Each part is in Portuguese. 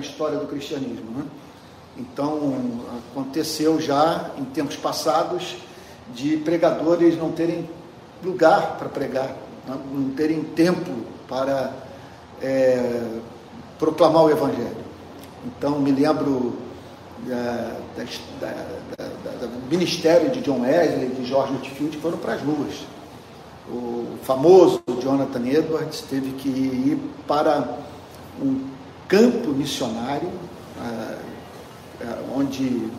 história do cristianismo. Né? Então, aconteceu já em tempos passados de pregadores não terem lugar para pregar, né? não terem tempo para é, proclamar o Evangelho. Então, me lembro é, da, da, da, do ministério de John Wesley, de George Whitefield, que foram para as ruas. O famoso Jonathan Edwards teve que ir para um campo missionário, é, é, onde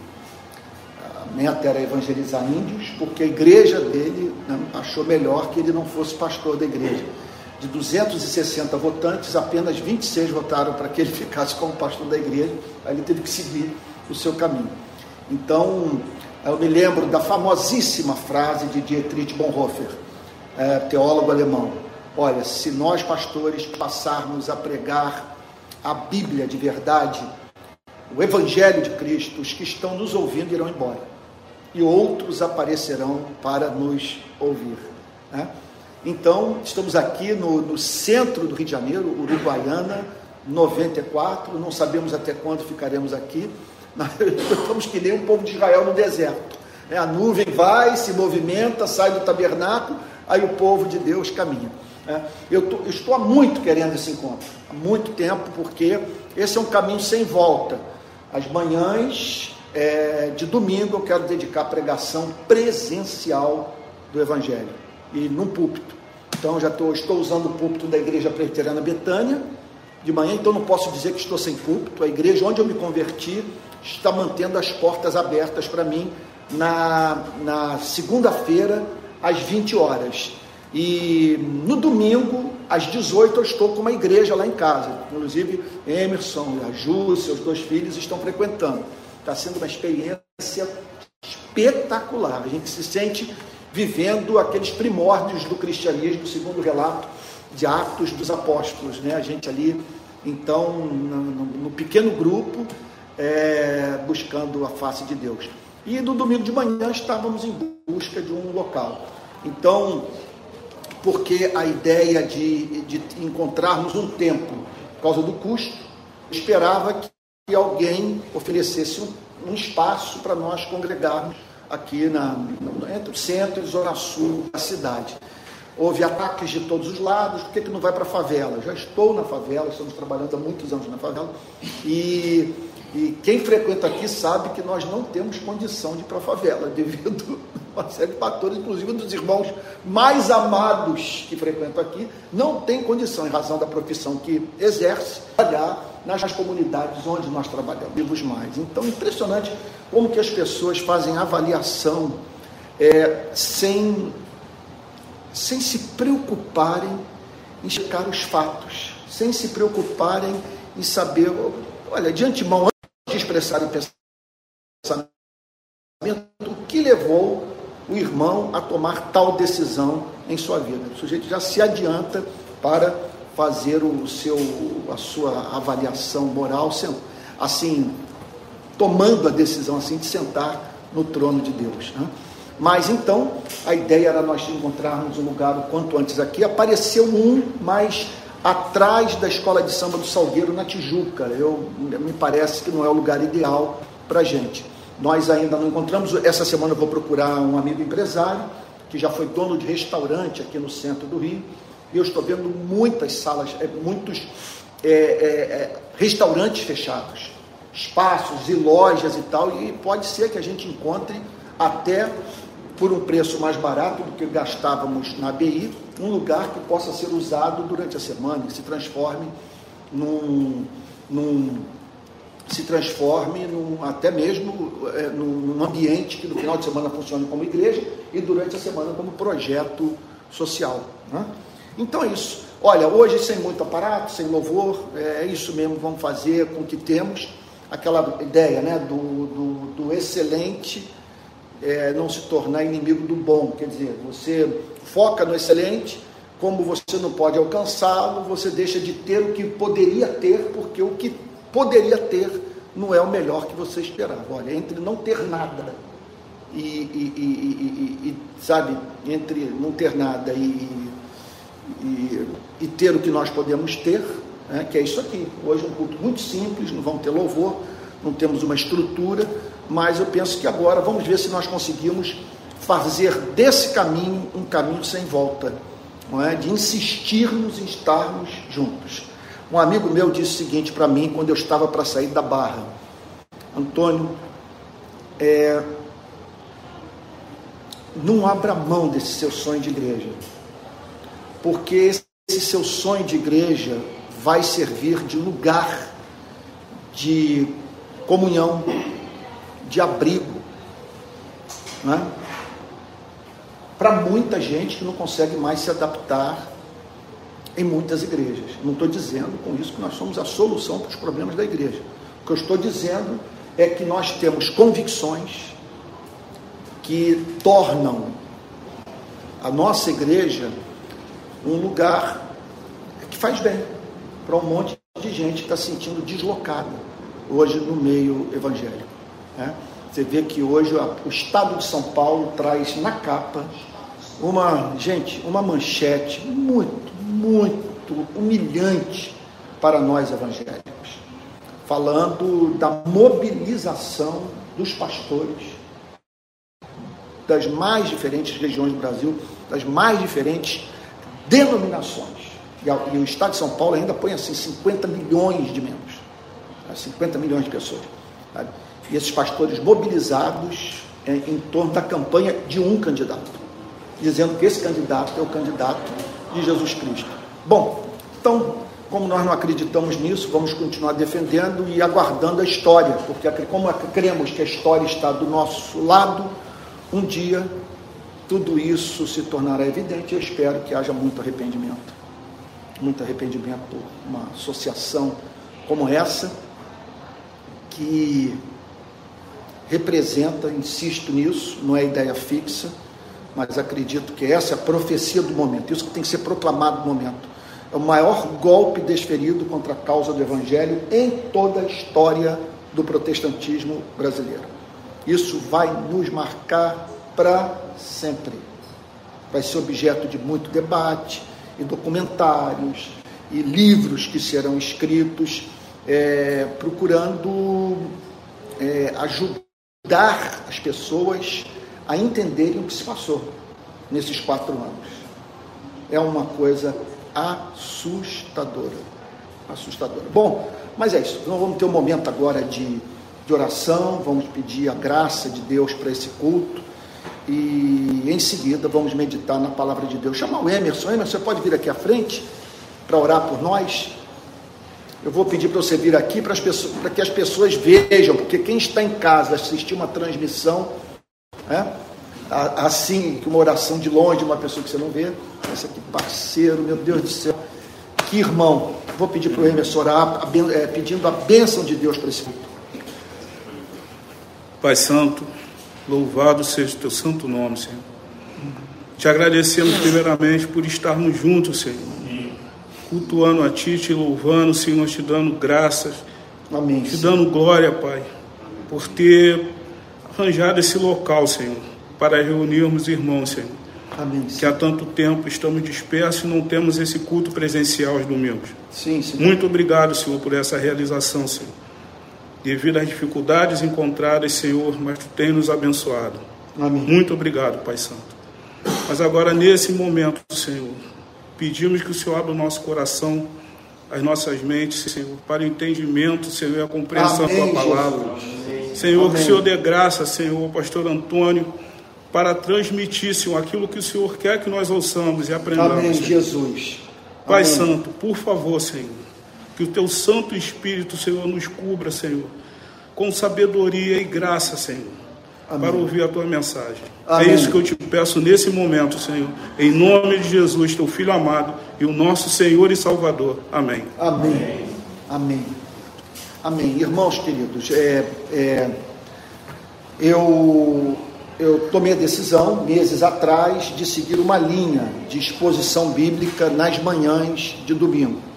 a meta era evangelizar índios, porque a igreja dele achou melhor que ele não fosse pastor da igreja. De 260 votantes, apenas 26 votaram para que ele ficasse como pastor da igreja, aí ele teve que seguir o seu caminho. Então, eu me lembro da famosíssima frase de Dietrich Bonhoeffer, é, teólogo alemão: Olha, se nós pastores passarmos a pregar a Bíblia de verdade, o Evangelho de Cristo, os que estão nos ouvindo irão embora e outros aparecerão para nos ouvir. Né? Então, estamos aqui no, no, centro do Rio de Janeiro, Uruguaiana, 94, não sabemos até quando ficaremos aqui, estamos que nem um povo de Israel no deserto. Né? A nuvem vai, se movimenta, sai do tabernáculo, aí o povo de Deus caminha. Né? Eu, tô, eu estou há muito querendo esse encontro, há muito tempo, porque esse é um caminho sem volta. As manhãs é, de domingo eu quero dedicar a pregação presencial do Evangelho e num púlpito. Então já tô, estou usando o púlpito da Igreja Presbiteriana Betânia de manhã, então não posso dizer que estou sem púlpito. A igreja onde eu me converti está mantendo as portas abertas para mim na, na segunda-feira, às 20 horas. E no domingo, às 18, eu estou com uma igreja lá em casa. Inclusive, Emerson e a Ju, seus dois filhos, estão frequentando. Está sendo uma experiência espetacular. A gente se sente vivendo aqueles primórdios do cristianismo, segundo o relato de Atos dos Apóstolos. Né? A gente ali, então, no, no pequeno grupo, é, buscando a face de Deus. E no domingo de manhã estávamos em busca de um local. Então, porque a ideia de, de encontrarmos um tempo, por causa do custo, esperava que alguém oferecesse um, um espaço para nós congregarmos aqui na, entre o centro e zona sul da cidade. Houve ataques de todos os lados, por que, que não vai para a favela? Já estou na favela, estamos trabalhando há muitos anos na favela, e e quem frequenta aqui sabe que nós não temos condição de ir para a favela, devido a uma série de fatores, inclusive dos irmãos mais amados que frequentam aqui, não tem condição, em razão da profissão que exerce, trabalhar nas comunidades onde nós trabalhamos, vivos mais. Então, impressionante como que as pessoas fazem avaliação é, sem, sem se preocuparem em checar os fatos, sem se preocuparem em saber, olha, de antemão, expressar em pensamento o que levou o irmão a tomar tal decisão em sua vida. O sujeito já se adianta para fazer o seu, a sua avaliação moral, assim, tomando a decisão assim de sentar no trono de Deus. Né? Mas então, a ideia era nós encontrarmos um lugar o quanto antes aqui. Apareceu um, mas atrás da escola de samba do Salgueiro, na Tijuca. Eu, me parece que não é o lugar ideal para gente. Nós ainda não encontramos. Essa semana eu vou procurar um amigo empresário, que já foi dono de restaurante aqui no centro do Rio. E eu estou vendo muitas salas, é, muitos é, é, é, restaurantes fechados, espaços e lojas e tal. E pode ser que a gente encontre até por um preço mais barato do que gastávamos na BI, um lugar que possa ser usado durante a semana e se transforme num, num se transforme num, até mesmo é, num ambiente que no final de semana funcione como igreja e durante a semana como projeto social. Né? Então é isso. Olha, hoje sem muito aparato, sem louvor, é isso mesmo, vamos fazer com o que temos. Aquela ideia né, do, do, do excelente é, não se tornar inimigo do bom. Quer dizer, você foca no excelente, como você não pode alcançá-lo, você deixa de ter o que poderia ter, porque o que poderia ter não é o melhor que você esperava. Olha, entre não ter nada e, e, e, e sabe, entre não ter nada e, e, ter o que nós podemos ter, né, que é isso aqui. Hoje é um culto muito simples, não vamos ter louvor, não temos uma estrutura, mas eu penso que agora vamos ver se nós conseguimos fazer desse caminho um caminho sem volta, não é? de insistirmos em estarmos juntos. Um amigo meu disse o seguinte para mim quando eu estava para sair da barra: Antônio, é, não abra mão desse seu sonho de igreja, porque esse seu sonho de igreja vai servir de lugar de comunhão, de abrigo, né? para muita gente que não consegue mais se adaptar em muitas igrejas. Não estou dizendo com isso que nós somos a solução para os problemas da igreja. O que eu estou dizendo é que nós temos convicções que tornam a nossa igreja um lugar que faz bem para um monte de gente que está se sentindo deslocada hoje no meio evangélico. Né? Você vê que hoje o Estado de São Paulo traz na capa uma, gente, uma manchete muito, muito humilhante para nós evangélicos, falando da mobilização dos pastores das mais diferentes regiões do Brasil, das mais diferentes denominações. E, o Estado de São Paulo ainda põe assim 50 milhões de membros, 50 né, milhões de pessoas. Sabe? E esses pastores mobilizados é, em torno da campanha de um candidato, dizendo que esse candidato é o candidato de Jesus Cristo. Bom, então, como nós não acreditamos nisso, vamos continuar defendendo e aguardando a história, porque como cremos que a história está do nosso lado, um dia tudo isso se tornará evidente e eu espero que haja muito arrependimento. Muito arrependimento por uma associação como essa, que representa, insisto nisso, não é ideia fixa, mas acredito que essa é a profecia do momento, isso que tem que ser proclamado no momento. É o maior golpe desferido contra a causa do Evangelho em toda a história do protestantismo brasileiro. Isso vai nos marcar para sempre. Vai ser objeto de muito debate e documentários e livros que serão escritos é, procurando é, ajudar as pessoas a entenderem o que se passou nesses quatro anos. É uma coisa assustadora. Assustadora. Bom, mas é isso. Nós vamos ter um momento agora de, de oração, vamos pedir a graça de Deus para esse culto e em seguida vamos meditar na palavra de Deus. Chamar o Emerson. Emerson, você pode vir aqui à frente para orar por nós? Eu vou pedir para você vir aqui para, pessoas, para que as pessoas vejam, porque quem está em casa assistir uma transmissão, né, assim, uma oração de longe, uma pessoa que você não vê, esse aqui, parceiro, meu Deus do céu, que irmão. Vou pedir para o Emerson orar, é, pedindo a bênção de Deus para esse culto. Pai Santo, Louvado seja o teu santo nome, Senhor. Te agradecemos primeiramente por estarmos juntos, Senhor. Cultuando a Ti, te louvando, Senhor, te dando graças. Amém. Te dando glória, Pai, por ter arranjado esse local, Senhor, para reunirmos irmãos, Senhor. Amém. Que há tanto tempo estamos dispersos e não temos esse culto presencial aos domingos. Sim, Senhor. Muito obrigado, Senhor, por essa realização, Senhor devido às dificuldades encontradas, Senhor, mas Tu tem nos abençoado. Amém. Muito obrigado, Pai Santo. Mas agora, nesse momento, Senhor, pedimos que o Senhor abra o nosso coração, as nossas mentes, Senhor, para o entendimento, Senhor, e a compreensão Amém, da Tua palavra. Jesus. Senhor, Amém. que o Senhor dê graça, Senhor, Pastor Antônio, para transmitir, Senhor, aquilo que o Senhor quer que nós ouçamos e aprendamos. Amém, Senhor. Jesus. Pai Amém. Santo, por favor, Senhor que o teu Santo Espírito, Senhor, nos cubra, Senhor, com sabedoria e graça, Senhor, Amém. para ouvir a tua mensagem. É Amém. É isso que eu te peço nesse momento, Senhor. Em nome de Jesus, teu Filho amado e o nosso Senhor e Salvador. Amém. Amém. Amém. Amém. Irmãos queridos, é, é, eu, eu tomei a decisão, meses atrás, de seguir uma linha de exposição bíblica nas manhãs de domingo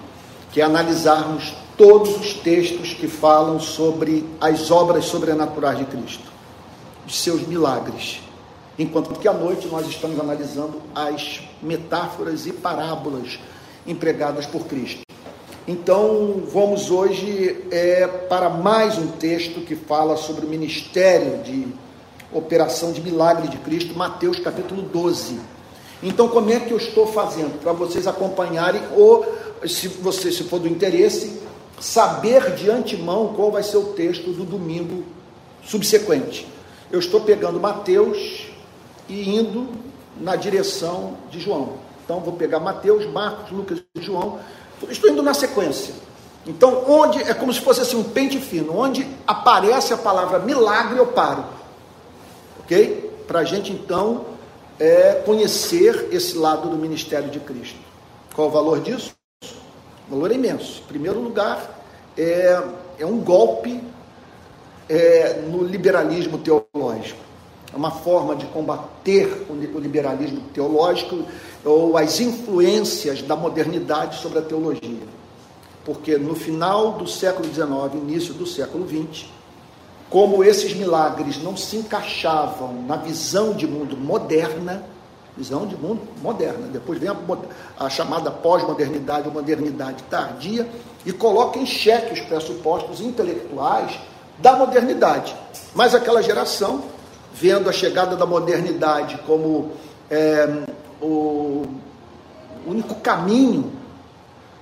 que é analisarmos todos os textos que falam sobre as obras sobrenaturais de Cristo, de seus milagres. Enquanto que à noite nós estamos analisando as metáforas e parábolas empregadas por Cristo. Então, vamos hoje é, para mais um texto que fala sobre o ministério de operação de milagre de Cristo, Mateus capítulo 12. Então, como é que eu estou fazendo? Para vocês acompanharem, ou se você se for do interesse, saber de antemão qual vai ser o texto do domingo subsequente. Eu estou pegando Mateus e indo na direção de João. Então, vou pegar Mateus, Marcos, Lucas e João Estou indo na sequência. Então, onde é como se fosse assim um pente fino, onde aparece a palavra milagre, eu paro. Ok? Para a gente então é, conhecer esse lado do ministério de Cristo. Qual o valor disso? O valor é imenso. Em primeiro lugar, é, é um golpe é, no liberalismo teológico. É uma forma de combater o liberalismo teológico ou as influências da modernidade sobre a teologia. Porque no final do século XIX, início do século XX, como esses milagres não se encaixavam na visão de mundo moderna, visão de mundo moderna, depois vem a, a chamada pós-modernidade ou modernidade tardia, e coloca em xeque os pressupostos intelectuais da modernidade. Mas aquela geração, vendo a chegada da modernidade como é, o único caminho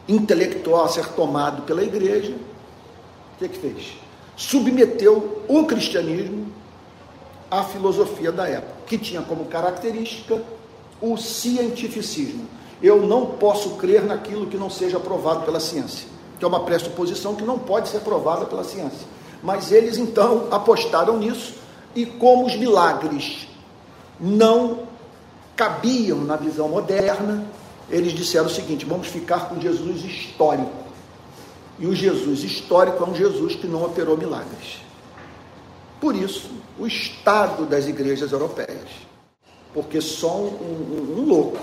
intelectual a ser tomado pela igreja, o que, é que fez? Submeteu o cristianismo à filosofia da época, que tinha como característica o cientificismo. Eu não posso crer naquilo que não seja provado pela ciência, que é uma pressuposição que não pode ser provada pela ciência. Mas eles então apostaram nisso e como os milagres não cabiam na visão moderna, eles disseram o seguinte: vamos ficar com Jesus histórico. E o Jesus histórico é um Jesus que não operou milagres. Por isso, o estado das igrejas europeias. Porque só um, um, um louco.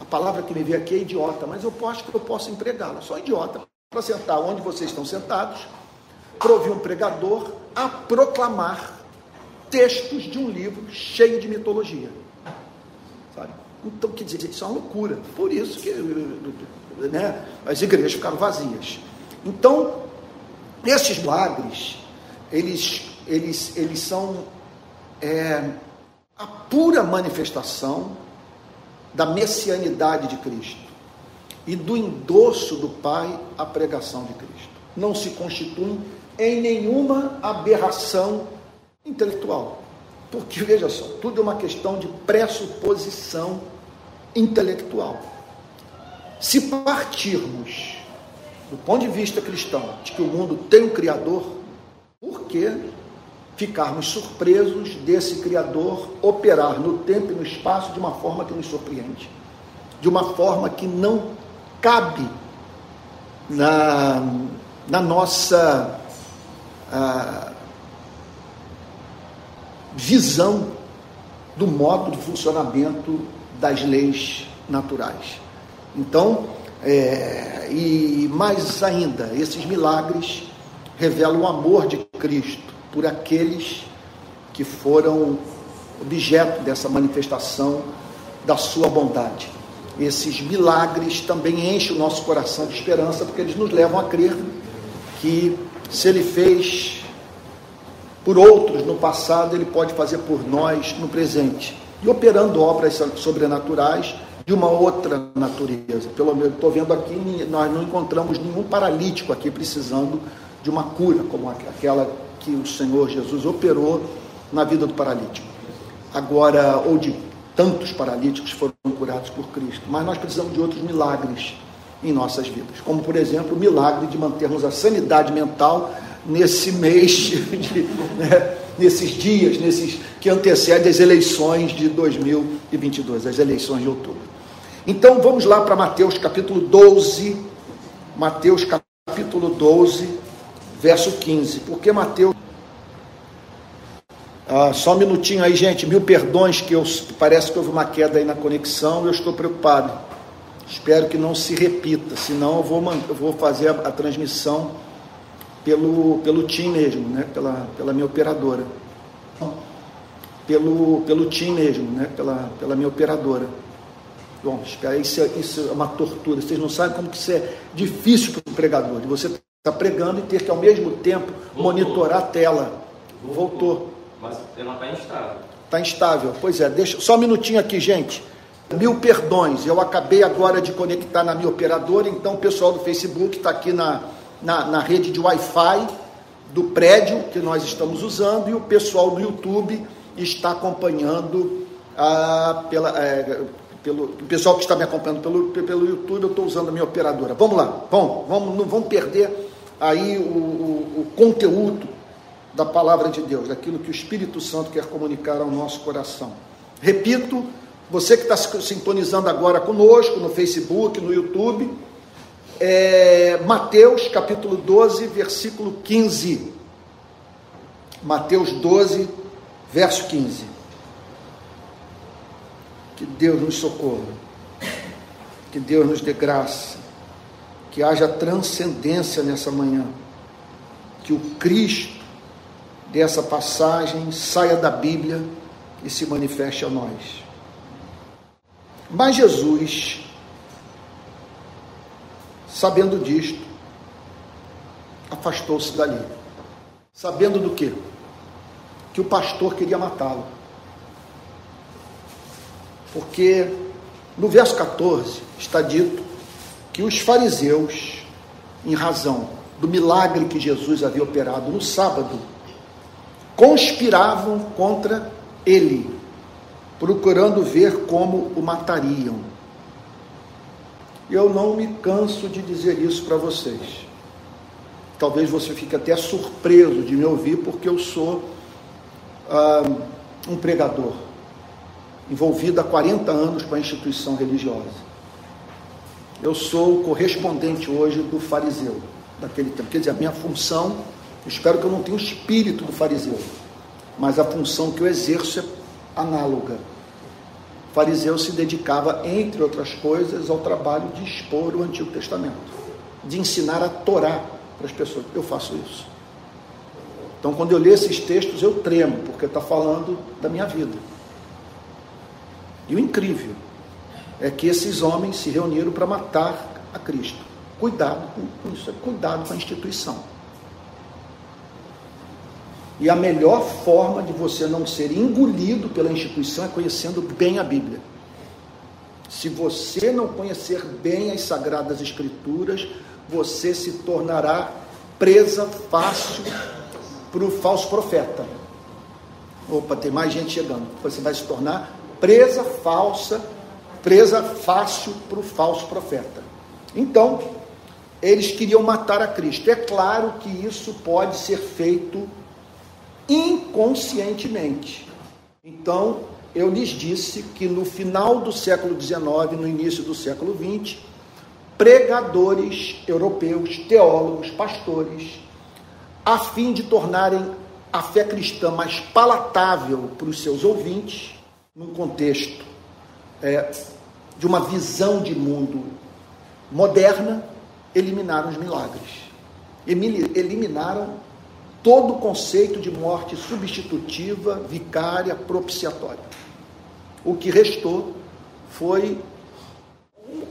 A palavra que me veio aqui é idiota, mas eu acho que eu posso empregá-la. Só idiota. Para sentar onde vocês estão sentados, para ouvir um pregador a proclamar textos de um livro cheio de mitologia. Sabe? Então, quer dizer, isso é uma loucura. Por isso que né, as igrejas ficaram vazias. Então, esses milagres, eles, eles, eles são é, a pura manifestação da messianidade de Cristo e do endosso do Pai à pregação de Cristo. Não se constituem em nenhuma aberração intelectual. Porque, veja só, tudo é uma questão de pressuposição intelectual. Se partirmos do ponto de vista cristão de que o mundo tem um Criador, por que ficarmos surpresos desse Criador operar no tempo e no espaço de uma forma que nos surpreende? De uma forma que não cabe na, na nossa. Visão do modo de funcionamento das leis naturais. Então, é, e mais ainda, esses milagres revelam o amor de Cristo por aqueles que foram objeto dessa manifestação da sua bondade. Esses milagres também enchem o nosso coração de esperança, porque eles nos levam a crer que se ele fez por outros no passado, ele pode fazer por nós no presente. E operando obras sobrenaturais de uma outra natureza. Pelo menos estou vendo aqui, nós não encontramos nenhum paralítico aqui precisando de uma cura, como aquela que o Senhor Jesus operou na vida do paralítico. Agora, ou de tantos paralíticos foram curados por Cristo, mas nós precisamos de outros milagres em nossas vidas, como por exemplo o milagre de mantermos a sanidade mental nesse mês, de, né, nesses dias, nesses que antecedem as eleições de 2022, as eleições de outubro. Então vamos lá para Mateus capítulo 12, Mateus capítulo 12, verso 15. Porque Mateus. Ah, só um minutinho aí, gente. Mil perdões, que eu, parece que houve uma queda aí na conexão, eu estou preocupado. Espero que não se repita, senão eu vou, eu vou fazer a, a transmissão pelo, pelo TIM mesmo, né? pela, pela minha operadora. Pelo, pelo TIM mesmo, né? pela, pela minha operadora. Bom, isso é, isso é uma tortura. Vocês não sabem como que isso é difícil para o pregador. De você estar tá pregando e ter que ao mesmo tempo Voltou. monitorar a tela. Voltou. Voltou. Mas ela está instável. Está instável. Pois é, deixa só um minutinho aqui, gente. Mil perdões. Eu acabei agora de conectar na minha operadora, então o pessoal do Facebook está aqui na, na, na rede de Wi-Fi do prédio que nós estamos usando e o pessoal do YouTube está acompanhando ah, pela, é, pelo o pessoal que está me acompanhando pelo, pelo YouTube, eu estou usando a minha operadora. Vamos lá, vamos, vamos não vamos perder aí o, o, o conteúdo da palavra de Deus, daquilo que o Espírito Santo quer comunicar ao nosso coração. Repito, você que está sintonizando agora conosco no Facebook, no YouTube, é, Mateus capítulo 12, versículo 15. Mateus 12, verso 15. Que Deus nos socorra, que Deus nos dê graça, que haja transcendência nessa manhã, que o Cristo dessa passagem saia da Bíblia e se manifeste a nós. Mas Jesus Sabendo disto, afastou-se dali. Sabendo do quê? Que o pastor queria matá-lo. Porque no verso 14 está dito que os fariseus, em razão do milagre que Jesus havia operado no sábado, conspiravam contra ele, procurando ver como o matariam. Eu não me canso de dizer isso para vocês. Talvez você fique até surpreso de me ouvir, porque eu sou ah, um pregador, envolvido há 40 anos com a instituição religiosa. Eu sou o correspondente hoje do fariseu daquele tempo. Quer dizer, a minha função, espero que eu não tenha o espírito do fariseu, mas a função que eu exerço é análoga o fariseu se dedicava, entre outras coisas, ao trabalho de expor o Antigo Testamento, de ensinar a Torá para as pessoas. Eu faço isso. Então, quando eu leio esses textos, eu tremo, porque está falando da minha vida. E o incrível é que esses homens se reuniram para matar a Cristo. Cuidado com isso, cuidado com a instituição. E a melhor forma de você não ser engolido pela instituição é conhecendo bem a Bíblia. Se você não conhecer bem as Sagradas Escrituras, você se tornará presa fácil para o falso profeta. Opa, tem mais gente chegando. Você vai se tornar presa falsa, presa fácil para o falso profeta. Então, eles queriam matar a Cristo. É claro que isso pode ser feito inconscientemente. Então, eu lhes disse que no final do século XIX, no início do século XX, pregadores europeus, teólogos, pastores, a fim de tornarem a fé cristã mais palatável para os seus ouvintes, num contexto é, de uma visão de mundo moderna, eliminaram os milagres. Eliminaram todo o conceito de morte substitutiva, vicária, propiciatória. O que restou foi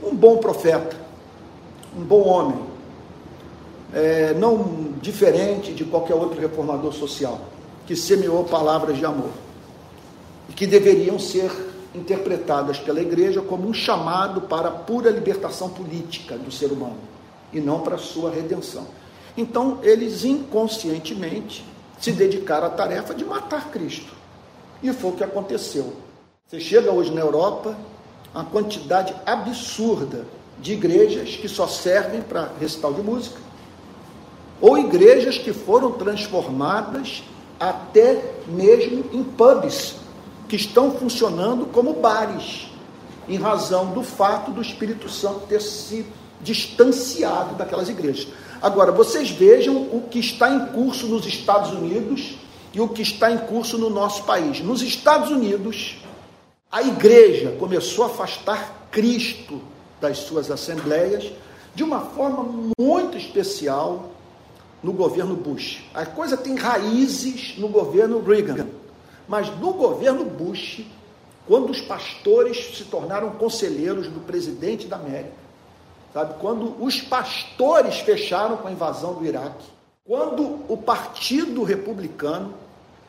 um bom profeta, um bom homem, é, não diferente de qualquer outro reformador social, que semeou palavras de amor e que deveriam ser interpretadas pela igreja como um chamado para a pura libertação política do ser humano e não para a sua redenção. Então, eles inconscientemente se dedicaram à tarefa de matar Cristo. E foi o que aconteceu. Você chega hoje na Europa, uma quantidade absurda de igrejas que só servem para recital de música, ou igrejas que foram transformadas até mesmo em pubs, que estão funcionando como bares, em razão do fato do Espírito Santo ter se distanciado daquelas igrejas. Agora, vocês vejam o que está em curso nos Estados Unidos e o que está em curso no nosso país. Nos Estados Unidos, a igreja começou a afastar Cristo das suas assembleias de uma forma muito especial no governo Bush. A coisa tem raízes no governo Reagan, mas no governo Bush, quando os pastores se tornaram conselheiros do presidente da América, sabe? Quando os pastores fecharam com a invasão do Iraque, quando o Partido Republicano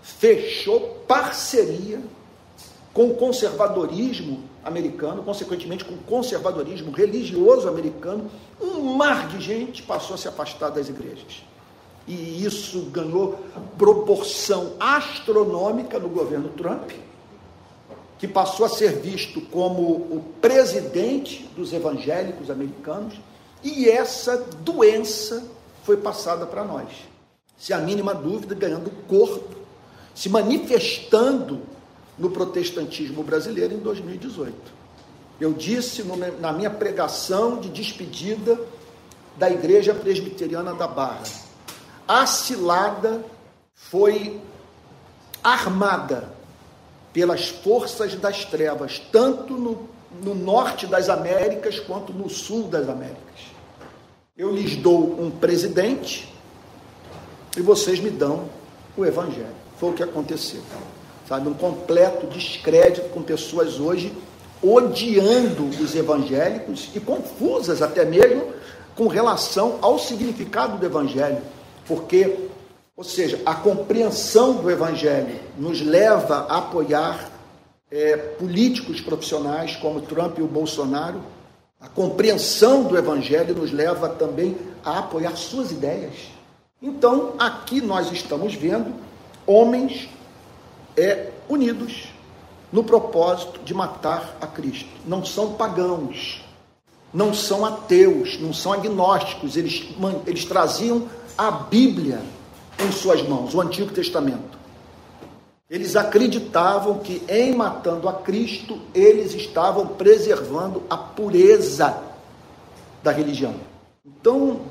fechou parceria com o conservadorismo americano, consequentemente com o conservadorismo religioso americano, um mar de gente passou a se afastar das igrejas. E isso ganhou proporção astronômica no governo Trump, que passou a ser visto como o presidente dos evangélicos americanos, e essa doença foi passada para nós. Se a mínima dúvida, ganhando corpo, se manifestando no protestantismo brasileiro em 2018. Eu disse na minha pregação de despedida da Igreja Presbiteriana da Barra: a cilada foi armada pelas forças das trevas, tanto no, no norte das Américas quanto no sul das Américas. Eu lhes dou um presidente e vocês me dão o Evangelho. Foi o que aconteceu sabe? Um completo descrédito com pessoas hoje odiando os evangélicos e confusas até mesmo com relação ao significado do evangelho, porque, ou seja, a compreensão do evangelho nos leva a apoiar é, políticos profissionais como Trump e o Bolsonaro. A compreensão do evangelho nos leva também a apoiar suas ideias. Então, aqui nós estamos vendo homens é unidos no propósito de matar a Cristo. Não são pagãos, não são ateus, não são agnósticos, eles, eles traziam a Bíblia em suas mãos, o Antigo Testamento. Eles acreditavam que em matando a Cristo, eles estavam preservando a pureza da religião. Então,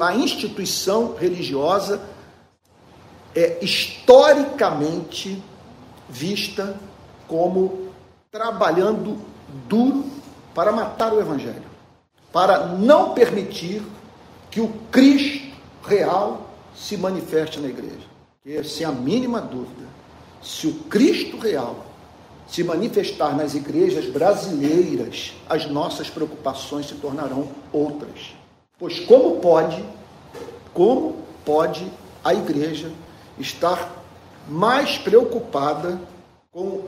a instituição religiosa é historicamente vista como trabalhando duro para matar o Evangelho, para não permitir que o Cristo real se manifeste na igreja. E sem a mínima dúvida, se o Cristo real se manifestar nas igrejas brasileiras, as nossas preocupações se tornarão outras. Pois como pode, como pode a igreja estar mais preocupada com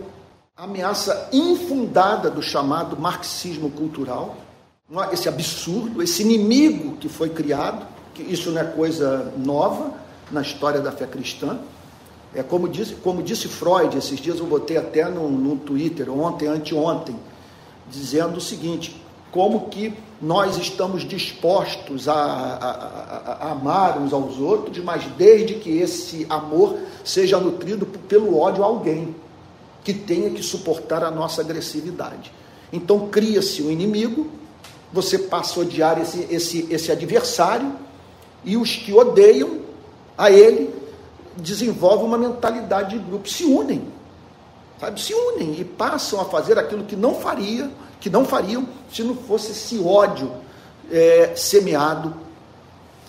a ameaça infundada do chamado marxismo cultural, esse absurdo, esse inimigo que foi criado, que isso não é coisa nova na história da fé cristã. É como disse, como disse Freud, esses dias eu botei até no, no Twitter, ontem, anteontem, dizendo o seguinte: como que nós estamos dispostos a, a, a, a, amar uns aos outros, mas desde que esse amor seja nutrido pelo ódio a alguém que tenha que suportar a nossa agressividade. Então cria-se um inimigo, você passa a odiar esse, esse, esse adversário, e os que odeiam a ele desenvolvem uma mentalidade de grupo, se unem, sabe? Se unem e passam a fazer aquilo que não faria que não fariam se não fosse esse ódio é, semeado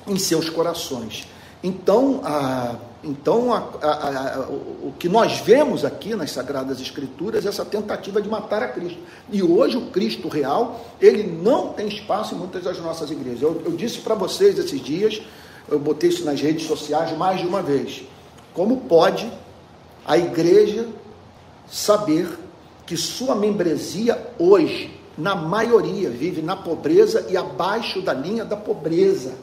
em seus corações. Então, a, então a, a, o que nós vemos aqui nas Sagradas Escrituras é essa tentativa de matar a Cristo. E hoje o Cristo real, ele não tem espaço em muitas das nossas igrejas. Eu, eu disse para vocês esses dias, eu botei isso nas redes sociais mais de uma vez. Como pode a igreja saber que sua membresia hoje, na maioria, vive na pobreza e abaixo da linha da pobreza.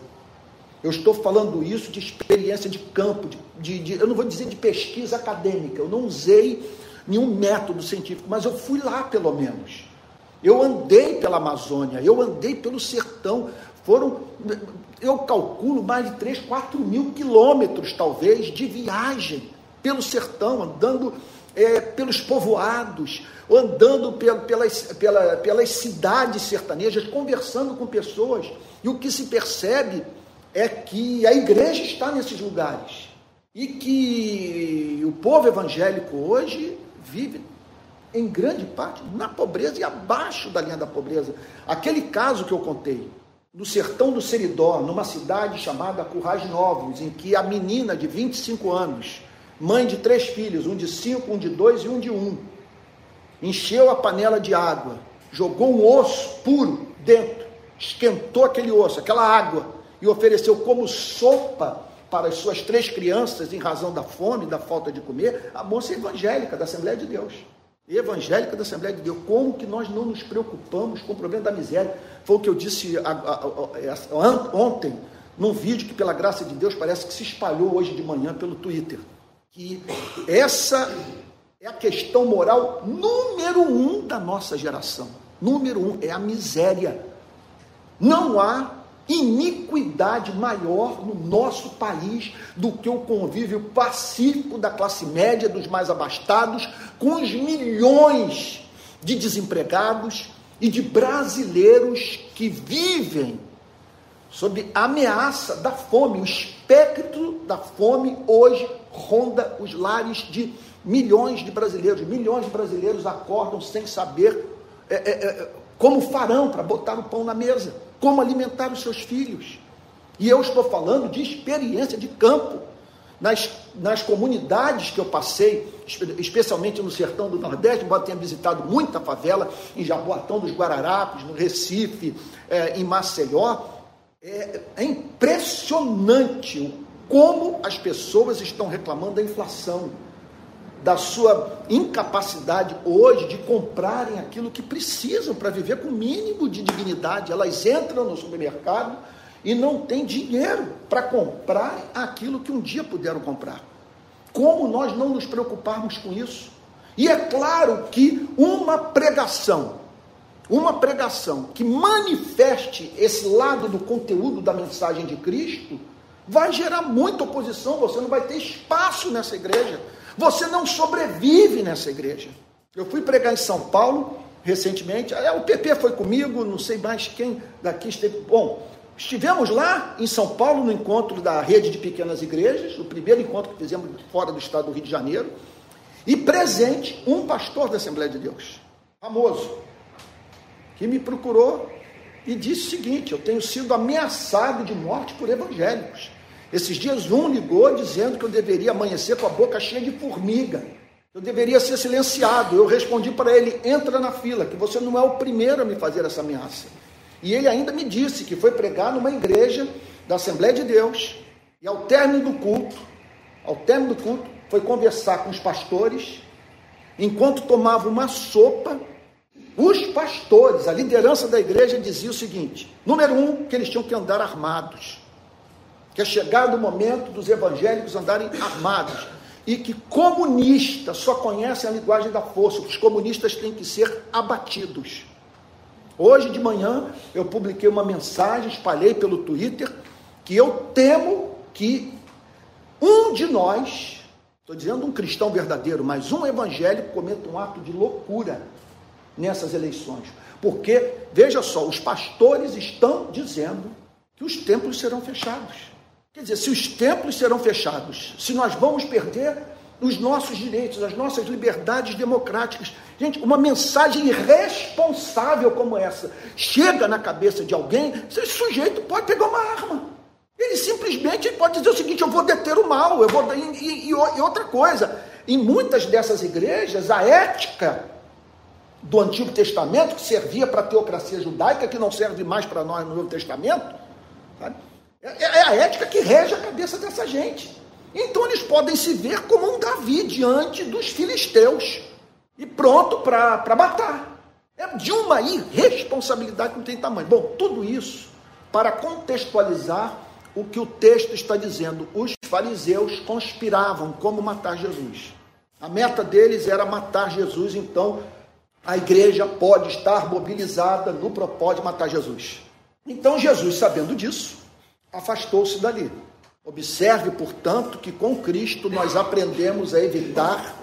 Eu estou falando isso de experiência de campo, de, de, de, eu não vou dizer de pesquisa acadêmica, eu não usei nenhum método científico, mas eu fui lá pelo menos. Eu andei pela Amazônia, eu andei pelo sertão, foram, eu calculo, mais de 3, 4 mil quilômetros, talvez, de viagem pelo sertão, andando é, pelos povoados, andando pelas, pelas, pelas cidades sertanejas, conversando com pessoas. E o que se percebe é que a igreja está nesses lugares. E que o povo evangélico hoje vive, em grande parte, na pobreza e abaixo da linha da pobreza. Aquele caso que eu contei, no sertão do Seridó, numa cidade chamada Currais Novos, em que a menina de 25 anos, mãe de três filhos, um de cinco, um de dois e um de um, encheu a panela de água, jogou um osso puro dentro, esquentou aquele osso, aquela água, e ofereceu como sopa para as suas três crianças em razão da fome, da falta de comer, a moça evangélica da Assembleia de Deus. Evangélica da Assembleia de Deus. Como que nós não nos preocupamos com o problema da miséria? Foi o que eu disse ontem, num vídeo que, pela graça de Deus, parece que se espalhou hoje de manhã pelo Twitter. Que essa é a questão moral número um da nossa geração. Número um é a miséria. Não há iniquidade maior no nosso país do que o convívio pacífico da classe média, dos mais abastados, com os milhões de desempregados e de brasileiros que vivem sob a ameaça da fome. O espectro da fome hoje ronda os lares de milhões de brasileiros. Milhões de brasileiros acordam sem saber é, é, é, como farão para botar o pão na mesa, como alimentar os seus filhos. E eu estou falando de experiência de campo. Nas, nas comunidades que eu passei, especialmente no sertão do Nordeste, embora tenha visitado muita favela, em Jaboatão dos Guararapes, no Recife, é, em Maceió, é, é impressionante como as pessoas estão reclamando da inflação da sua incapacidade hoje de comprarem aquilo que precisam para viver com o mínimo de dignidade. Elas entram no supermercado e não têm dinheiro para comprar aquilo que um dia puderam comprar. Como nós não nos preocuparmos com isso? E é claro que uma pregação, uma pregação que manifeste esse lado do conteúdo da mensagem de Cristo, vai gerar muita oposição, você não vai ter espaço nessa igreja. Você não sobrevive nessa igreja. Eu fui pregar em São Paulo recentemente, é, o PP foi comigo, não sei mais quem daqui esteve. Bom, estivemos lá em São Paulo no encontro da rede de pequenas igrejas, o primeiro encontro que fizemos fora do estado do Rio de Janeiro, e presente um pastor da Assembleia de Deus, famoso, que me procurou e disse o seguinte: eu tenho sido ameaçado de morte por evangélicos. Esses dias um ligou dizendo que eu deveria amanhecer com a boca cheia de formiga. Eu deveria ser silenciado. Eu respondi para ele: entra na fila, que você não é o primeiro a me fazer essa ameaça. E ele ainda me disse que foi pregar numa igreja da Assembleia de Deus. E ao término do culto, ao término do culto, foi conversar com os pastores. Enquanto tomava uma sopa, os pastores, a liderança da igreja, dizia o seguinte: número um, que eles tinham que andar armados que é chegado o momento dos evangélicos andarem armados e que comunistas só conhecem a linguagem da força, os comunistas têm que ser abatidos. Hoje de manhã eu publiquei uma mensagem, espalhei pelo Twitter, que eu temo que um de nós, estou dizendo um cristão verdadeiro, mas um evangélico cometa um ato de loucura nessas eleições. Porque, veja só, os pastores estão dizendo que os templos serão fechados. Quer dizer, se os templos serão fechados, se nós vamos perder os nossos direitos, as nossas liberdades democráticas. Gente, uma mensagem irresponsável como essa chega na cabeça de alguém, esse sujeito pode pegar uma arma. Ele simplesmente pode dizer o seguinte: eu vou deter o mal, eu vou. E, e, e outra coisa, em muitas dessas igrejas, a ética do Antigo Testamento, que servia para a teocracia judaica, que não serve mais para nós no Novo Testamento? É, é a ética que rege a cabeça dessa gente. Então eles podem se ver como um Davi diante dos filisteus e pronto para matar. É de uma irresponsabilidade que não tem tamanho. Bom, tudo isso para contextualizar o que o texto está dizendo. Os fariseus conspiravam como matar Jesus. A meta deles era matar Jesus, então a igreja pode estar mobilizada no propósito de matar Jesus. Então Jesus, sabendo disso, afastou-se dali. Observe, portanto, que com Cristo nós aprendemos a evitar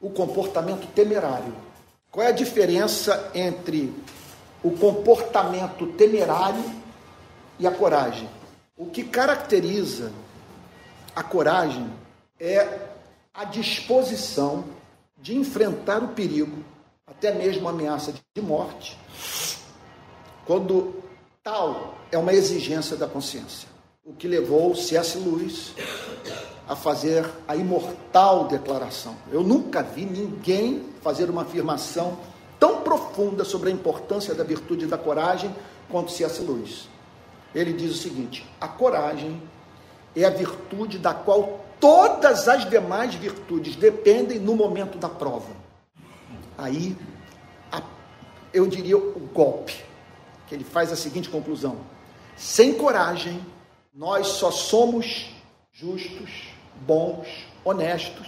o comportamento temerário. Qual é a diferença entre o comportamento temerário e a coragem? O que caracteriza a coragem é a disposição de enfrentar o perigo, até mesmo a ameaça de morte, quando tal é uma exigência da consciência. O que levou C.S. Lewis a fazer a imortal declaração. Eu nunca vi ninguém fazer uma afirmação tão profunda sobre a importância da virtude e da coragem quanto C.S. Lewis. Ele diz o seguinte: a coragem é a virtude da qual todas as demais virtudes dependem no momento da prova. Aí, a, eu diria o golpe, que ele faz a seguinte conclusão: sem coragem, nós só somos justos, bons, honestos,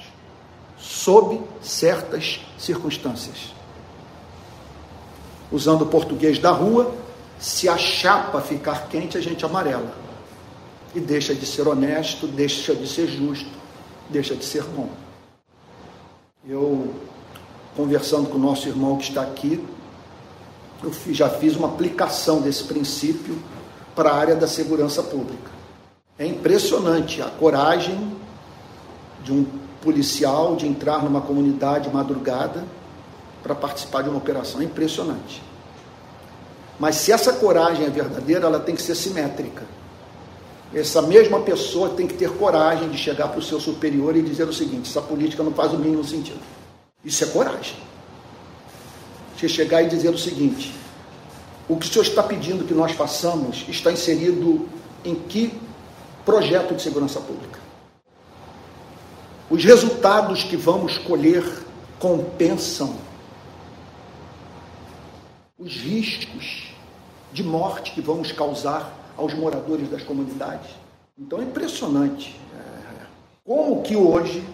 sob certas circunstâncias. Usando o português da rua, se a chapa ficar quente, a gente amarela. E deixa de ser honesto, deixa de ser justo, deixa de ser bom. Eu, conversando com o nosso irmão que está aqui, eu já fiz uma aplicação desse princípio para a área da segurança pública. É impressionante a coragem de um policial de entrar numa comunidade madrugada para participar de uma operação. É impressionante. Mas se essa coragem é verdadeira, ela tem que ser simétrica. Essa mesma pessoa tem que ter coragem de chegar para o seu superior e dizer o seguinte: essa política não faz o mínimo sentido. Isso é coragem. Você chegar e dizer o seguinte: o que o senhor está pedindo que nós façamos está inserido em que projeto de segurança pública? Os resultados que vamos colher compensam os riscos de morte que vamos causar aos moradores das comunidades. Então é impressionante é, como que hoje,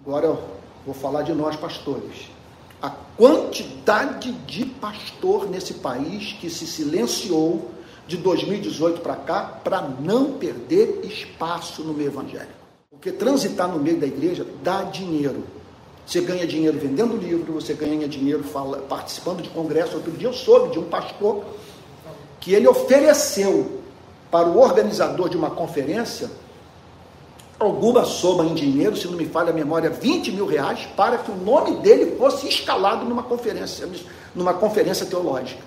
agora eu vou falar de nós pastores, a quantidade de pastor nesse país que se silenciou de 2018 para cá para não perder espaço no meio evangélico. Porque transitar no meio da igreja dá dinheiro. Você ganha dinheiro vendendo livro, você ganha dinheiro fala, participando de congresso. Outro dia eu soube de um pastor que ele ofereceu para o organizador de uma conferência alguma soma em dinheiro, se não me falha a memória, 20 mil reais, para que o nome dele fosse escalado numa conferência, numa conferência teológica.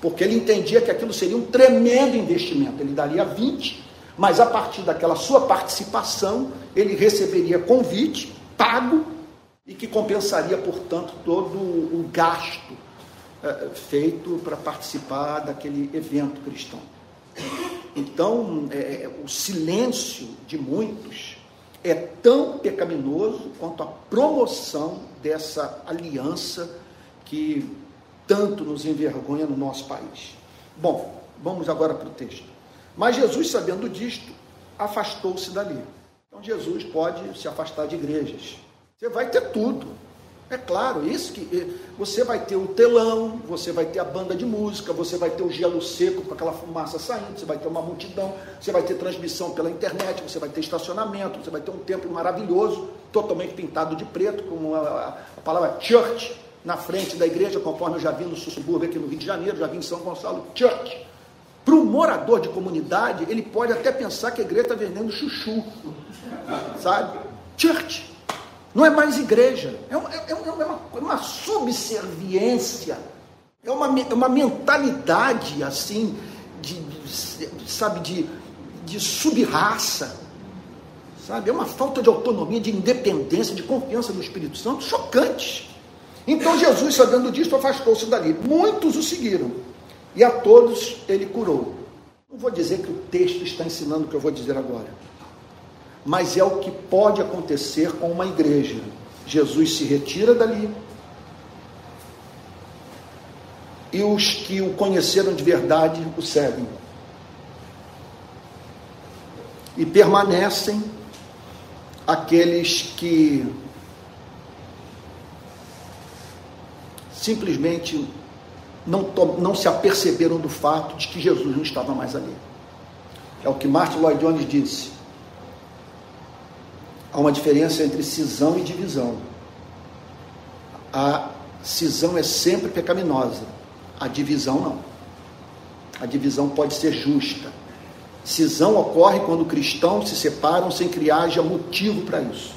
Porque ele entendia que aquilo seria um tremendo investimento. Ele daria 20, mas a partir daquela sua participação, ele receberia convite pago e que compensaria, portanto, todo o gasto é, feito para participar daquele evento cristão. Então, é, o silêncio de muitos é tão pecaminoso quanto a promoção dessa aliança que tanto nos envergonha no nosso país. Bom, vamos agora para o texto. Mas Jesus, sabendo disto, afastou-se dali. Então, Jesus pode se afastar de igrejas. Você vai ter tudo. É claro, isso que eh, você vai ter o telão, você vai ter a banda de música, você vai ter o gelo seco com aquela fumaça saindo, você vai ter uma multidão, você vai ter transmissão pela internet, você vai ter estacionamento, você vai ter um templo maravilhoso, totalmente pintado de preto, com a, a palavra church na frente da igreja, conforme eu já vi no subúrbio aqui no Rio de Janeiro, já vi em São Gonçalo, church. Para um morador de comunidade, ele pode até pensar que a igreja está vendendo chuchu, sabe? Church. Não é mais igreja, é uma, é uma, é uma subserviência, é uma, é uma mentalidade assim, de, de sabe, de, de subraça, sabe? É uma falta de autonomia, de independência, de confiança no Espírito Santo, chocante. Então Jesus, sabendo disso, afastou-se dali. Muitos o seguiram, e a todos ele curou. Não vou dizer que o texto está ensinando o que eu vou dizer agora mas é o que pode acontecer com uma igreja. Jesus se retira dali e os que o conheceram de verdade o seguem. E permanecem aqueles que simplesmente não, não se aperceberam do fato de que Jesus não estava mais ali. É o que Martin Lloyd Jones disse há uma diferença entre cisão e divisão. A cisão é sempre pecaminosa, a divisão não. A divisão pode ser justa. Cisão ocorre quando cristãos se separam sem que haja motivo para isso.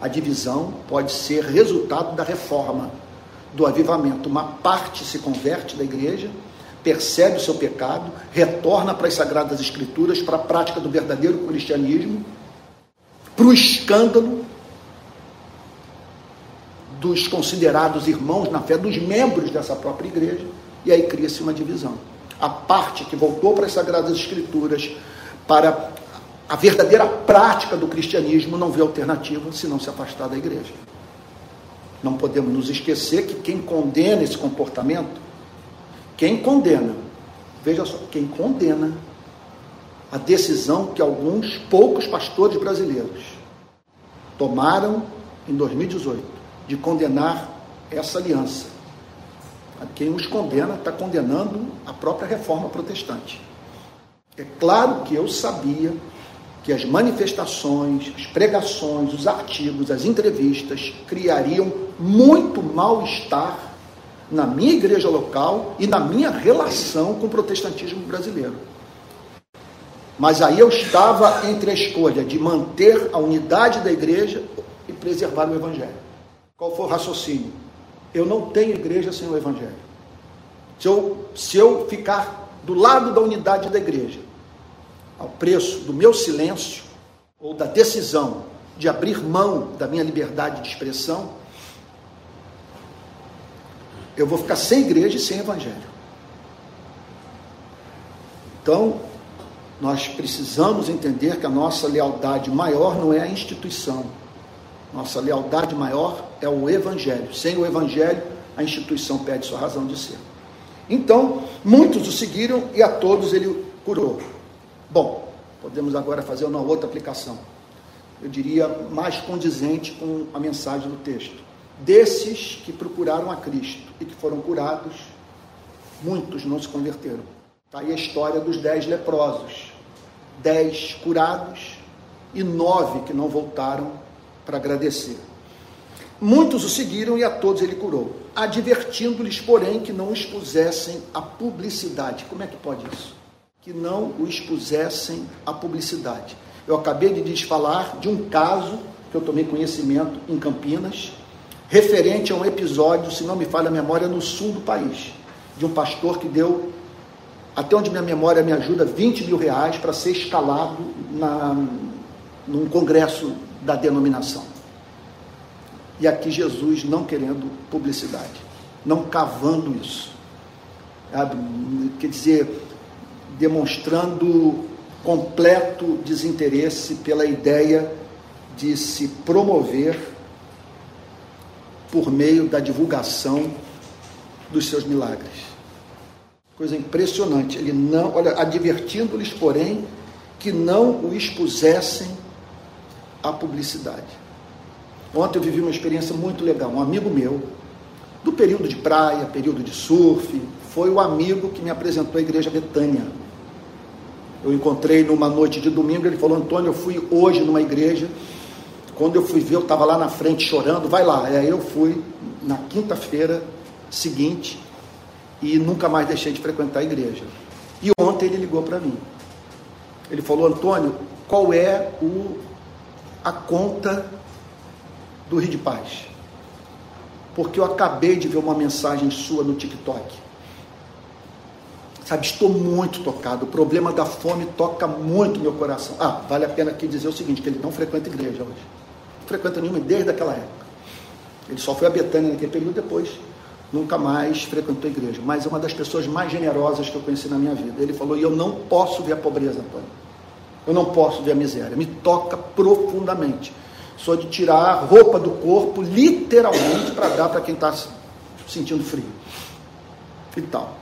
A divisão pode ser resultado da reforma, do avivamento. Uma parte se converte da igreja, percebe o seu pecado, retorna para as sagradas escrituras, para a prática do verdadeiro cristianismo para o escândalo dos considerados irmãos na fé, dos membros dessa própria igreja, e aí cria-se uma divisão. A parte que voltou para as Sagradas Escrituras, para a verdadeira prática do cristianismo, não vê alternativa senão se afastar da igreja. Não podemos nos esquecer que quem condena esse comportamento, quem condena, veja só, quem condena a decisão que alguns poucos pastores brasileiros tomaram em 2018 de condenar essa aliança. Quem os condena está condenando a própria reforma protestante. É claro que eu sabia que as manifestações, as pregações, os artigos, as entrevistas criariam muito mal-estar na minha igreja local e na minha relação com o protestantismo brasileiro. Mas aí eu estava entre a escolha de manter a unidade da igreja e preservar o evangelho. Qual foi o raciocínio? Eu não tenho igreja sem o evangelho. Se eu, se eu ficar do lado da unidade da igreja, ao preço do meu silêncio ou da decisão de abrir mão da minha liberdade de expressão, eu vou ficar sem igreja e sem evangelho. Então, nós precisamos entender que a nossa lealdade maior não é a instituição. Nossa lealdade maior é o evangelho. Sem o evangelho, a instituição perde sua razão de ser. Então, muitos o seguiram e a todos ele curou. Bom, podemos agora fazer uma outra aplicação. Eu diria mais condizente com a mensagem do texto. Desses que procuraram a Cristo e que foram curados, muitos não se converteram. Está aí a história dos dez leprosos dez curados e nove que não voltaram para agradecer. Muitos o seguiram e a todos ele curou, advertindo-lhes, porém, que não expusessem a publicidade. Como é que pode isso? Que não o expusessem à publicidade. Eu acabei de lhes falar de um caso que eu tomei conhecimento em Campinas, referente a um episódio, se não me falha a memória, no sul do país, de um pastor que deu até onde minha memória me ajuda, 20 mil reais para ser escalado na, num congresso da denominação. E aqui Jesus não querendo publicidade, não cavando isso. Quer dizer, demonstrando completo desinteresse pela ideia de se promover por meio da divulgação dos seus milagres. Coisa impressionante. Ele não, olha, advertindo-lhes, porém, que não o expusessem à publicidade. Ontem eu vivi uma experiência muito legal. Um amigo meu, do período de praia, período de surf, foi o amigo que me apresentou a igreja Betânia. Eu encontrei numa noite de domingo, ele falou, Antônio, eu fui hoje numa igreja, quando eu fui ver, eu estava lá na frente chorando, vai lá. Aí eu fui na quinta-feira seguinte, e nunca mais deixei de frequentar a igreja. E ontem ele ligou para mim. Ele falou: Antônio, qual é o, a conta do Rio de Paz? Porque eu acabei de ver uma mensagem sua no TikTok. Sabe, estou muito tocado. O problema da fome toca muito meu coração. Ah, vale a pena aqui dizer o seguinte: que ele não frequenta igreja hoje. Não frequenta nenhuma desde aquela época. Ele só foi a Betânia naquele período depois nunca mais frequentou a igreja, mas é uma das pessoas mais generosas que eu conheci na minha vida. Ele falou: e eu não posso ver a pobreza, Antônio. Eu não posso ver a miséria. Me toca profundamente. Só de tirar a roupa do corpo, literalmente, para dar para quem está sentindo frio. E tal.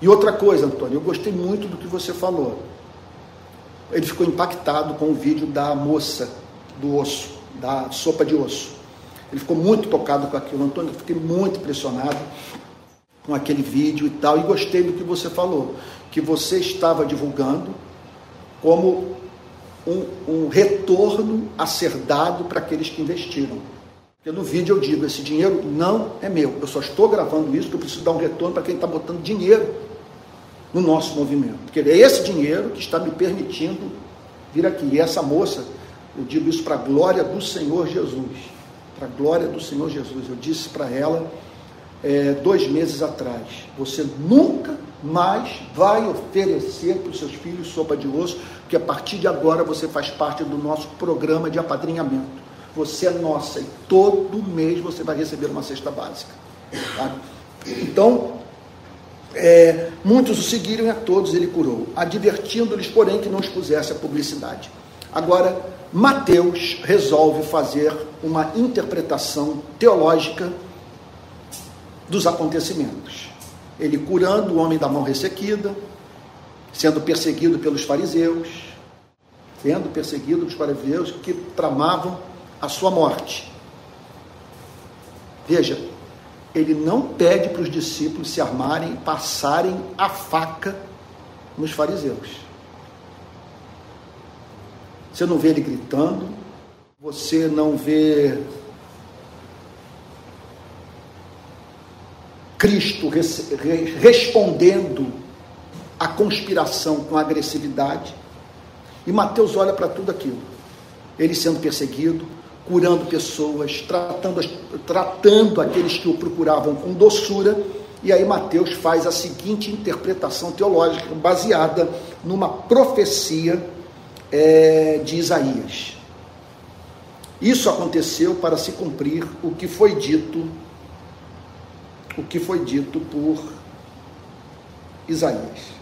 E outra coisa, Antônio, eu gostei muito do que você falou. Ele ficou impactado com o vídeo da moça do osso, da sopa de osso. Ele ficou muito tocado com aquilo. Antônio, eu fiquei muito impressionado com aquele vídeo e tal. E gostei do que você falou, que você estava divulgando como um, um retorno a ser dado para aqueles que investiram. Porque no vídeo eu digo, esse dinheiro não é meu. Eu só estou gravando isso porque eu preciso dar um retorno para quem está botando dinheiro no nosso movimento. Porque é esse dinheiro que está me permitindo vir aqui. E essa moça, eu digo isso para a glória do Senhor Jesus para a glória do Senhor Jesus. Eu disse para ela é, dois meses atrás: você nunca mas vai oferecer para os seus filhos sopa de osso, que a partir de agora você faz parte do nosso programa de apadrinhamento. Você é nossa e todo mês você vai receber uma cesta básica. Tá? Então, é, muitos o seguiram e a todos ele curou, advertindo-lhes, porém, que não expusesse a publicidade. Agora, Mateus resolve fazer uma interpretação teológica dos acontecimentos. Ele curando o homem da mão ressequida, sendo perseguido pelos fariseus, sendo perseguido pelos fariseus que tramavam a sua morte. Veja, ele não pede para os discípulos se armarem e passarem a faca nos fariseus. Você não vê ele gritando, você não vê Cristo respondendo à conspiração com agressividade. E Mateus olha para tudo aquilo. Ele sendo perseguido, curando pessoas, tratando, tratando aqueles que o procuravam com doçura. E aí Mateus faz a seguinte interpretação teológica, baseada numa profecia é, de Isaías. Isso aconteceu para se cumprir o que foi dito, o que foi dito por Isaías.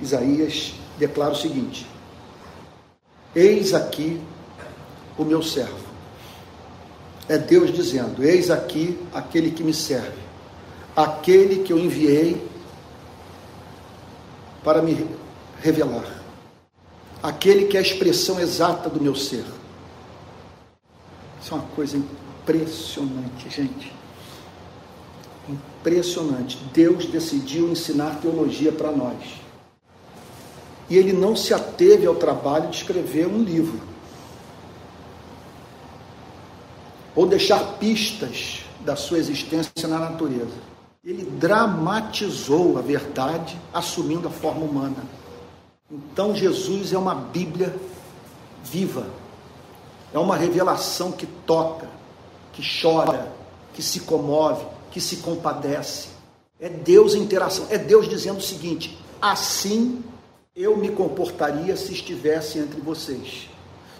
Isaías declara o seguinte: Eis aqui o meu servo. É Deus dizendo: Eis aqui aquele que me serve, aquele que eu enviei para me revelar, aquele que é a expressão exata do meu ser. Isso é uma coisa impressionante, gente. Impressionante. Deus decidiu ensinar teologia para nós. E ele não se ateve ao trabalho de escrever um livro. ou deixar pistas da sua existência na natureza. Ele dramatizou a verdade assumindo a forma humana. Então Jesus é uma Bíblia viva. É uma revelação que toca, que chora, que se comove, que se compadece. É Deus em interação. É Deus dizendo o seguinte: assim eu me comportaria se estivesse entre vocês.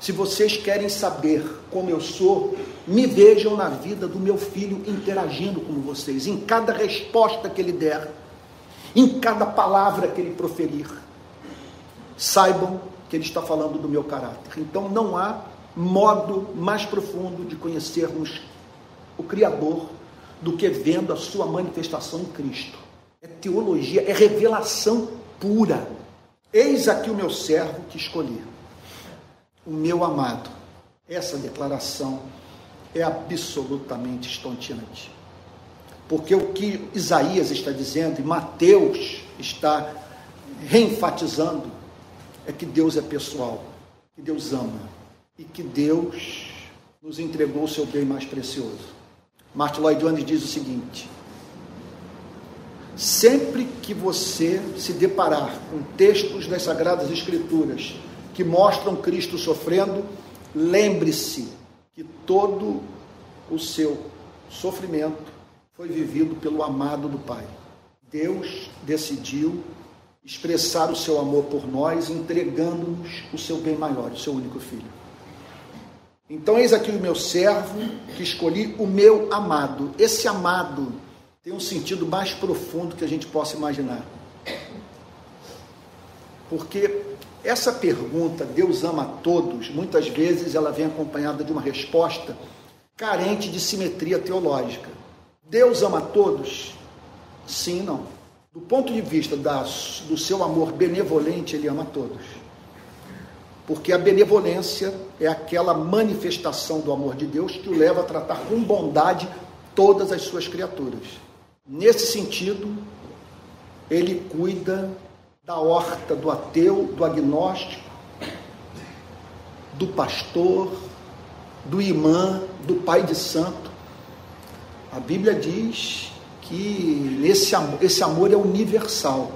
Se vocês querem saber como eu sou, me vejam na vida do meu filho interagindo com vocês, em cada resposta que ele der, em cada palavra que ele proferir. Saibam que ele está falando do meu caráter. Então não há modo mais profundo de conhecermos o Criador do que vendo a sua manifestação em Cristo. É teologia, é revelação pura. Eis aqui o meu servo que escolhi o meu amado. Essa declaração é absolutamente estonteante. Porque o que Isaías está dizendo e Mateus está reenfatizando é que Deus é pessoal, que Deus ama e que Deus nos entregou o seu bem mais precioso. Martin Lloyd Jones diz o seguinte: sempre que você se deparar com textos das Sagradas Escrituras que mostram Cristo sofrendo, lembre-se que todo o seu sofrimento foi vivido pelo amado do Pai. Deus decidiu expressar o seu amor por nós, entregando-nos o seu bem maior, o seu único filho. Então, eis aqui o meu servo, que escolhi o meu amado. Esse amado tem um sentido mais profundo que a gente possa imaginar. Porque essa pergunta, Deus ama a todos, muitas vezes ela vem acompanhada de uma resposta carente de simetria teológica. Deus ama a todos? Sim não. Do ponto de vista da, do seu amor benevolente, ele ama todos. Porque a benevolência é aquela manifestação do amor de Deus que o leva a tratar com bondade todas as suas criaturas. Nesse sentido, ele cuida da horta do ateu, do agnóstico, do pastor, do imã, do pai de santo. A Bíblia diz que esse amor, esse amor é universal.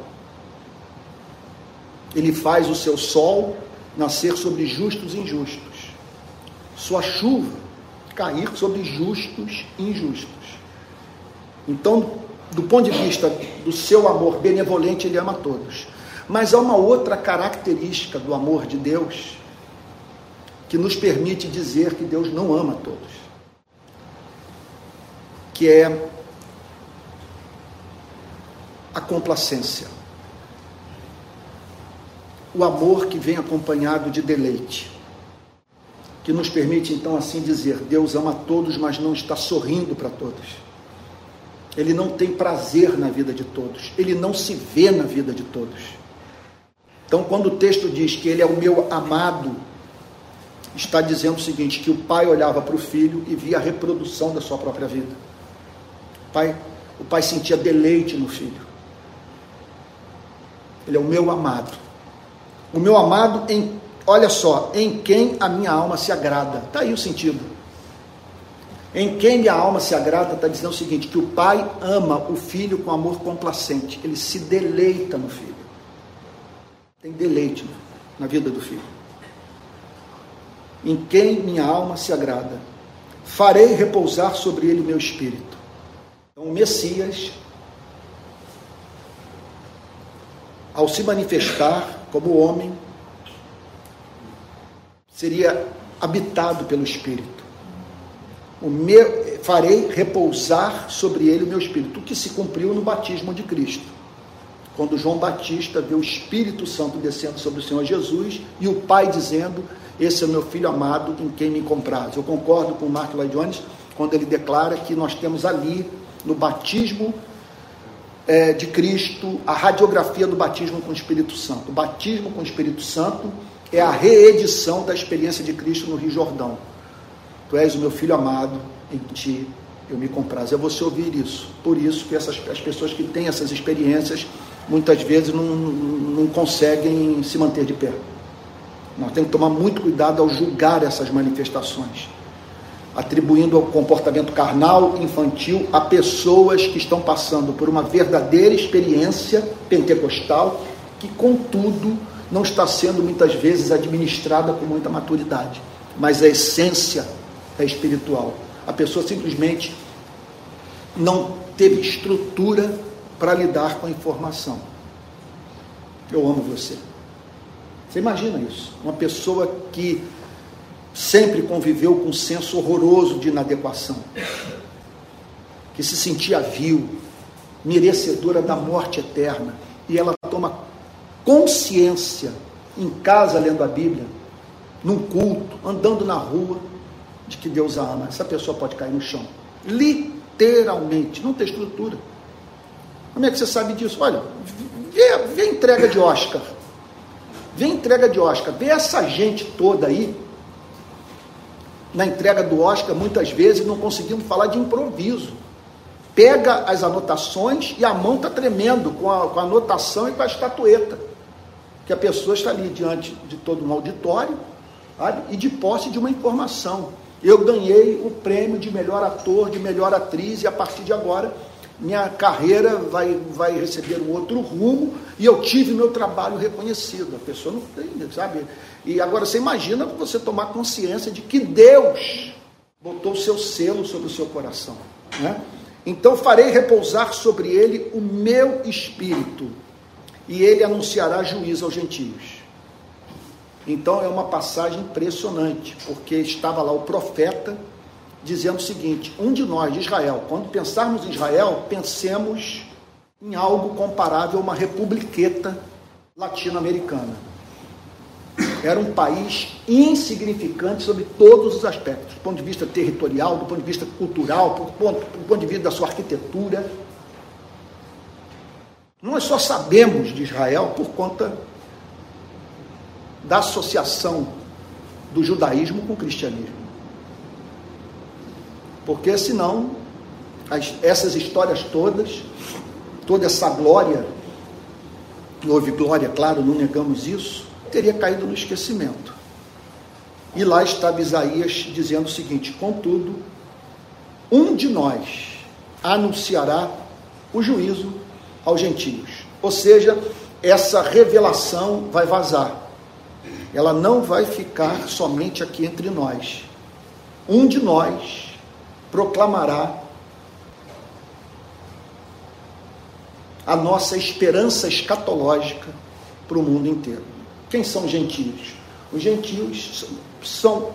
Ele faz o seu sol nascer sobre justos e injustos, sua chuva cair sobre justos e injustos. Então, do ponto de vista do seu amor benevolente, ele ama todos. Mas há uma outra característica do amor de Deus que nos permite dizer que Deus não ama todos. Que é a complacência. O amor que vem acompanhado de deleite. Que nos permite então assim dizer: Deus ama todos, mas não está sorrindo para todos. Ele não tem prazer na vida de todos. Ele não se vê na vida de todos. Então, quando o texto diz que ele é o meu amado, está dizendo o seguinte: que o pai olhava para o filho e via a reprodução da sua própria vida. O pai, o pai sentia deleite no filho. Ele é o meu amado. O meu amado, em, olha só, em quem a minha alma se agrada. Está aí o sentido. Em quem minha alma se agrada, está dizendo o seguinte: que o pai ama o filho com amor complacente. Ele se deleita no filho. Tem deleite na vida do filho. Em quem minha alma se agrada. Farei repousar sobre ele o meu espírito. Então, o Messias, ao se manifestar como homem, seria habitado pelo Espírito o meu, farei repousar sobre ele o meu espírito, o que se cumpriu no batismo de Cristo. Quando João Batista vê o Espírito Santo descendo sobre o Senhor Jesus e o Pai dizendo: Esse é o meu filho amado em quem me compraz. Eu concordo com o Mark Lloyd Jones quando ele declara que nós temos ali no batismo é, de Cristo a radiografia do batismo com o Espírito Santo. O batismo com o Espírito Santo é a reedição da experiência de Cristo no Rio Jordão. Tu és o meu filho amado, em ti eu me comprazo. É você ouvir isso. Por isso que essas, as pessoas que têm essas experiências muitas vezes não, não conseguem se manter de pé. Nós temos que tomar muito cuidado ao julgar essas manifestações, atribuindo o comportamento carnal, infantil, a pessoas que estão passando por uma verdadeira experiência pentecostal, que, contudo, não está sendo muitas vezes administrada com muita maturidade. Mas a essência é espiritual. A pessoa simplesmente não teve estrutura para lidar com a informação. Eu amo você. Você imagina isso? Uma pessoa que sempre conviveu com um senso horroroso de inadequação, que se sentia vil, merecedora da morte eterna, e ela toma consciência em casa lendo a Bíblia, num culto, andando na rua, de que Deus a ama, essa pessoa pode cair no chão. Literalmente, não tem estrutura. Como é que você sabe disso? Olha, vê, vê entrega de Oscar. Vê a entrega de Oscar. Vê essa gente toda aí. Na entrega do Oscar, muitas vezes não conseguimos falar de improviso. Pega as anotações e a mão está tremendo com a, com a anotação e com a estatueta. Que a pessoa está ali diante de todo um auditório sabe? e de posse de uma informação eu ganhei o prêmio de melhor ator, de melhor atriz, e a partir de agora minha carreira vai, vai receber um outro rumo e eu tive meu trabalho reconhecido. A pessoa não tem, sabe? E agora você imagina você tomar consciência de que Deus botou o seu selo sobre o seu coração. Né? Então farei repousar sobre ele o meu espírito, e ele anunciará juízo aos gentios. Então é uma passagem impressionante, porque estava lá o profeta dizendo o seguinte: um de nós, de Israel, quando pensarmos em Israel, pensemos em algo comparável a uma republiqueta latino-americana. Era um país insignificante sobre todos os aspectos, do ponto de vista territorial, do ponto de vista cultural, do ponto, do ponto de vista da sua arquitetura. Nós só sabemos de Israel por conta da associação do judaísmo com o cristianismo. Porque senão, as, essas histórias todas, toda essa glória, houve glória, claro, não negamos isso, teria caído no esquecimento. E lá estava Isaías dizendo o seguinte: contudo, um de nós anunciará o juízo aos gentios. Ou seja, essa revelação vai vazar ela não vai ficar somente aqui entre nós. Um de nós proclamará a nossa esperança escatológica para o mundo inteiro. Quem são gentios? Os gentios são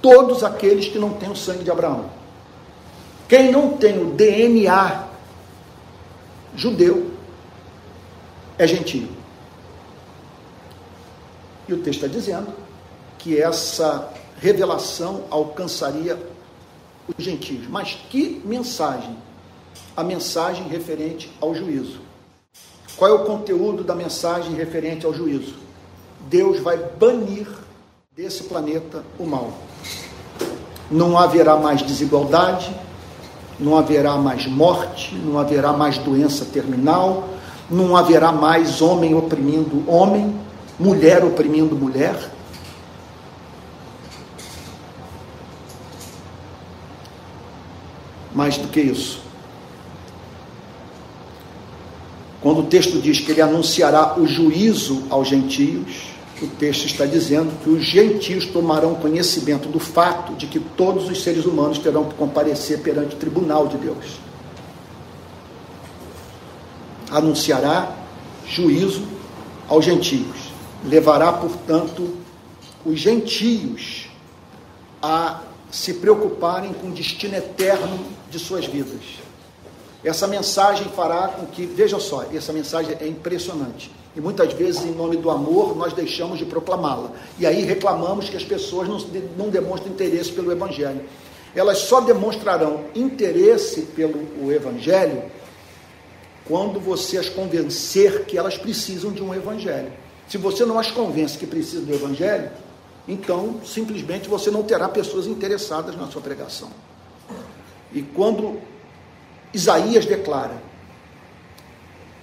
todos aqueles que não têm o sangue de Abraão. Quem não tem o DNA judeu é gentio. E o texto está dizendo que essa revelação alcançaria os gentios. Mas que mensagem? A mensagem referente ao juízo. Qual é o conteúdo da mensagem referente ao juízo? Deus vai banir desse planeta o mal. Não haverá mais desigualdade, não haverá mais morte, não haverá mais doença terminal, não haverá mais homem oprimindo homem, mulher oprimindo mulher. Mais do que isso. Quando o texto diz que ele anunciará o juízo aos gentios, o texto está dizendo que os gentios tomarão conhecimento do fato de que todos os seres humanos terão que comparecer perante o tribunal de Deus. Anunciará juízo aos gentios. Levará, portanto, os gentios a se preocuparem com o destino eterno de suas vidas. Essa mensagem fará com que, veja só, essa mensagem é impressionante. E muitas vezes, em nome do amor, nós deixamos de proclamá-la. E aí reclamamos que as pessoas não, não demonstram interesse pelo Evangelho. Elas só demonstrarão interesse pelo Evangelho quando você as convencer que elas precisam de um Evangelho. Se você não as convence que precisam do Evangelho, então simplesmente você não terá pessoas interessadas na sua pregação. E quando Isaías declara,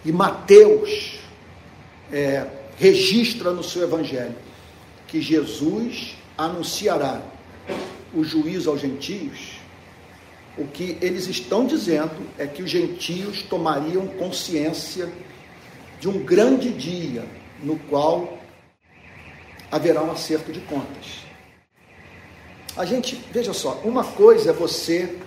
e Mateus é, registra no seu evangelho, que Jesus anunciará o juízo aos gentios, o que eles estão dizendo é que os gentios tomariam consciência de um grande dia no qual haverá um acerto de contas. A gente, veja só, uma coisa é você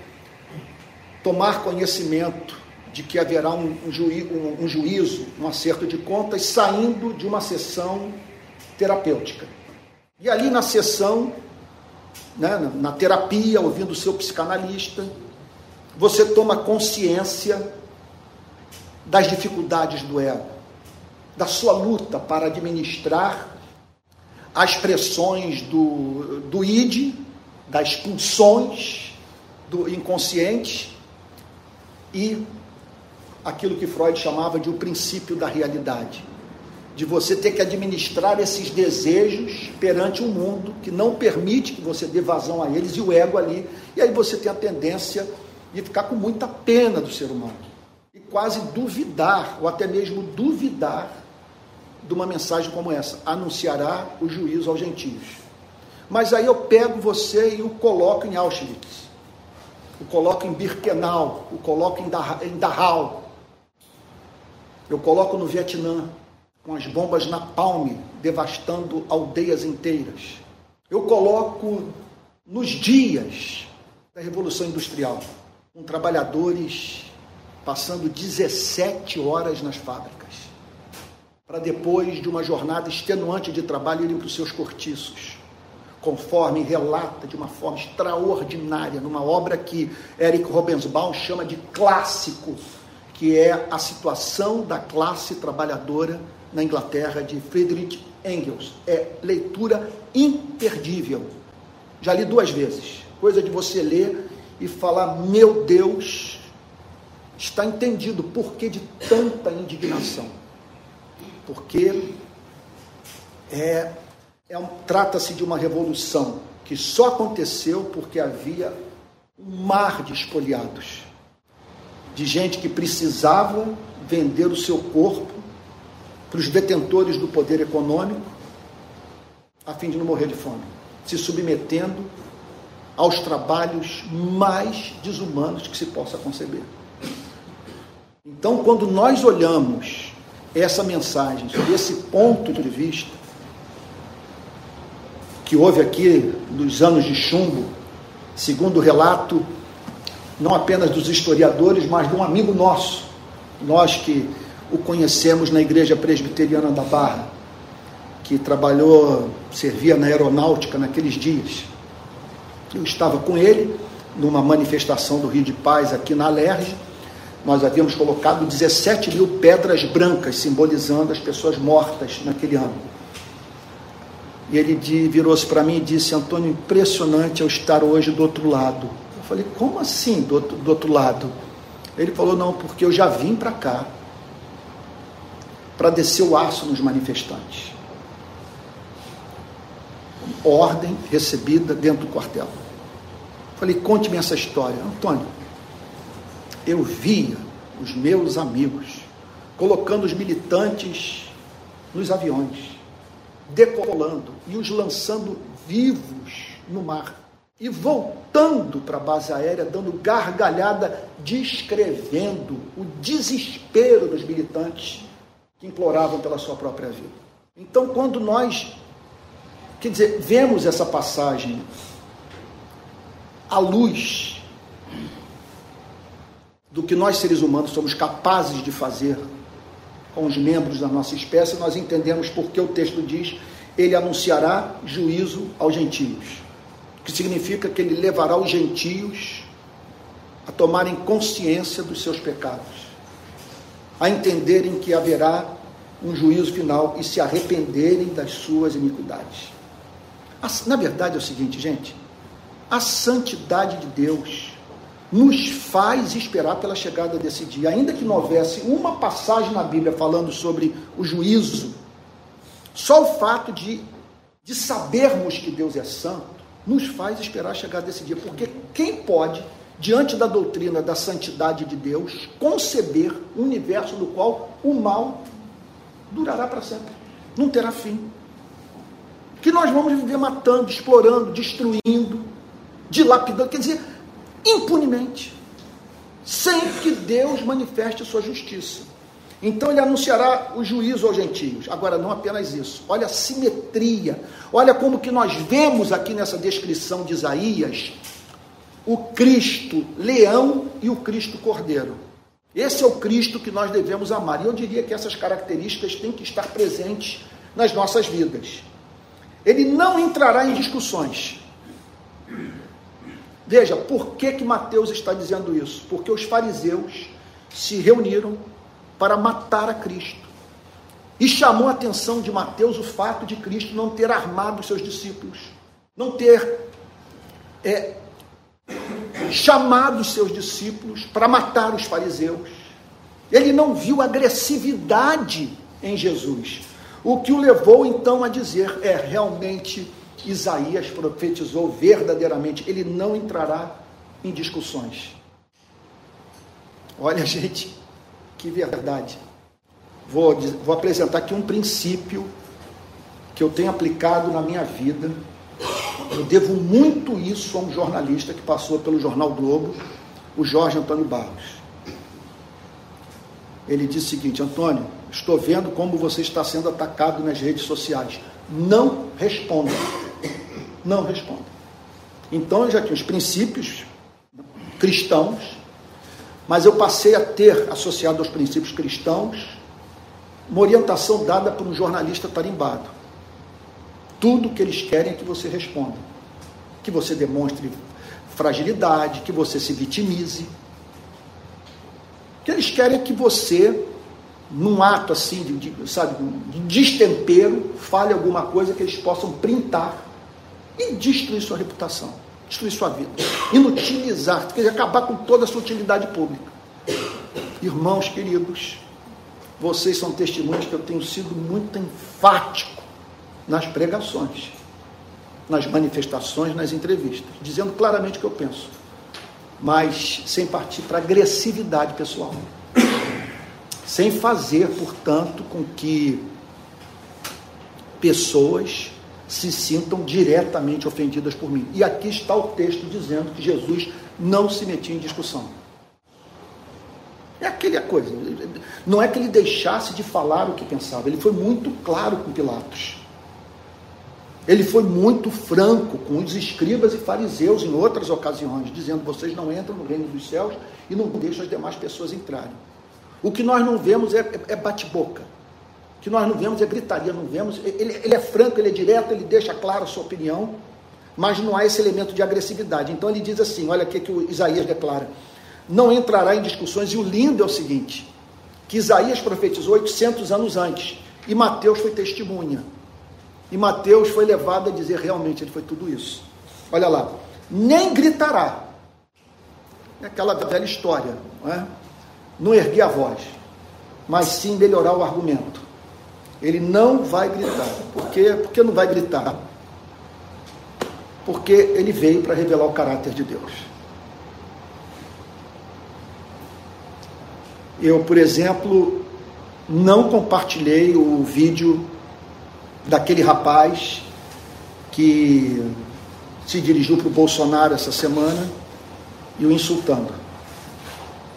tomar conhecimento de que haverá um, um, juí, um, um juízo, um acerto de contas, saindo de uma sessão terapêutica. E ali na sessão, né, na terapia, ouvindo o seu psicanalista, você toma consciência das dificuldades do ego, da sua luta para administrar as pressões do, do id, das pulsões do inconsciente e aquilo que Freud chamava de o princípio da realidade. De você ter que administrar esses desejos perante um mundo que não permite que você dê vazão a eles e o ego ali. E aí você tem a tendência de ficar com muita pena do ser humano. E quase duvidar, ou até mesmo duvidar, de uma mensagem como essa: anunciará o juízo aos gentios. Mas aí eu pego você e o coloco em Auschwitz o coloco em Birkenau, o coloco em Dachau, eu coloco no Vietnã, com as bombas na palme, devastando aldeias inteiras. Eu coloco nos dias da Revolução Industrial, com trabalhadores passando 17 horas nas fábricas, para depois de uma jornada extenuante de trabalho irem para os seus cortiços conforme relata de uma forma extraordinária, numa obra que Eric Robensbaum chama de clássico, que é a situação da classe trabalhadora na Inglaterra de Friedrich Engels. É leitura imperdível. Já li duas vezes. Coisa de você ler e falar: meu Deus, está entendido o porquê de tanta indignação. Porque é é um, trata-se de uma revolução que só aconteceu porque havia um mar de espoliados, de gente que precisava vender o seu corpo para os detentores do poder econômico, a fim de não morrer de fome, se submetendo aos trabalhos mais desumanos que se possa conceber. Então, quando nós olhamos essa mensagem sob esse ponto de vista, que houve aqui nos anos de chumbo, segundo o relato não apenas dos historiadores, mas de um amigo nosso, nós que o conhecemos na Igreja Presbiteriana da Barra, que trabalhou, servia na aeronáutica naqueles dias. Eu estava com ele numa manifestação do Rio de Paz aqui na Alerj. Nós havíamos colocado 17 mil pedras brancas, simbolizando as pessoas mortas naquele ano. E ele virou-se para mim e disse: Antônio, impressionante eu estar hoje do outro lado. Eu falei: Como assim do outro, do outro lado? Ele falou: Não, porque eu já vim para cá para descer o aço nos manifestantes. Ordem recebida dentro do quartel. Falei, conte-me essa história. Antônio, eu via os meus amigos colocando os militantes nos aviões, decolando e os lançando vivos no mar. E voltando para a base aérea, dando gargalhada, descrevendo o desespero dos militantes que imploravam pela sua própria vida. Então, quando nós, quer dizer, vemos essa passagem à luz do que nós seres humanos somos capazes de fazer com os membros da nossa espécie, nós entendemos porque o texto diz: ele anunciará juízo aos gentios, que significa que ele levará os gentios a tomarem consciência dos seus pecados, a entenderem que haverá um juízo final e se arrependerem das suas iniquidades. Na verdade é o seguinte, gente, a santidade de Deus nos faz esperar pela chegada desse dia. Ainda que não houvesse uma passagem na Bíblia falando sobre o juízo, só o fato de, de sabermos que Deus é santo nos faz esperar a chegada desse dia. Porque quem pode, diante da doutrina da santidade de Deus, conceber um universo no qual o mal durará para sempre, não terá fim? Que nós vamos viver matando, explorando, destruindo, dilapidando, quer dizer, impunemente, sem que Deus manifeste sua justiça. Então ele anunciará o juízo aos gentios. Agora, não apenas isso. Olha a simetria. Olha como que nós vemos aqui nessa descrição de Isaías o Cristo leão e o Cristo cordeiro. Esse é o Cristo que nós devemos amar. E eu diria que essas características têm que estar presentes nas nossas vidas. Ele não entrará em discussões. Veja, por que, que Mateus está dizendo isso? Porque os fariseus se reuniram para matar a Cristo. E chamou a atenção de Mateus o fato de Cristo não ter armado seus discípulos, não ter é, chamado seus discípulos para matar os fariseus. Ele não viu agressividade em Jesus. O que o levou então a dizer é realmente Isaías profetizou verdadeiramente, ele não entrará em discussões. Olha, gente, que verdade. Vou, vou apresentar aqui um princípio que eu tenho aplicado na minha vida. Eu devo muito isso a um jornalista que passou pelo Jornal Globo, o Jorge Antônio Barros. Ele disse o seguinte: Antônio, estou vendo como você está sendo atacado nas redes sociais. Não responda não respondem. Então eu já tinha os princípios cristãos, mas eu passei a ter, associado aos princípios cristãos, uma orientação dada por um jornalista tarimbado. Tudo que eles querem é que você responda, que você demonstre fragilidade, que você se vitimize. Que eles querem é que você, num ato assim, de, de, sabe, de destempero, fale alguma coisa que eles possam printar e destruir sua reputação, destruir sua vida, inutilizar, quer dizer, acabar com toda a sua utilidade pública. Irmãos queridos, vocês são testemunhos que eu tenho sido muito enfático nas pregações, nas manifestações, nas entrevistas, dizendo claramente o que eu penso, mas sem partir para agressividade pessoal, sem fazer, portanto, com que pessoas se sintam diretamente ofendidas por mim. E aqui está o texto dizendo que Jesus não se metia em discussão. É aquela coisa. Não é que ele deixasse de falar o que pensava, ele foi muito claro com Pilatos. Ele foi muito franco com os escribas e fariseus em outras ocasiões, dizendo: vocês não entram no reino dos céus e não deixam as demais pessoas entrarem. O que nós não vemos é, é, é bate-boca. Que nós não vemos é gritaria, não vemos. Ele, ele é franco, ele é direto, ele deixa claro a sua opinião, mas não há esse elemento de agressividade. Então ele diz assim: olha o que, que o Isaías declara. Não entrará em discussões, e o lindo é o seguinte: que Isaías profetizou 800 anos antes, e Mateus foi testemunha. E Mateus foi levado a dizer realmente ele foi tudo isso. Olha lá, nem gritará. É aquela velha história, não é? Não erguer a voz, mas sim melhorar o argumento. Ele não vai gritar. Por quê? Por que não vai gritar? Porque ele veio para revelar o caráter de Deus. Eu, por exemplo, não compartilhei o vídeo daquele rapaz que se dirigiu para o Bolsonaro essa semana e o insultando.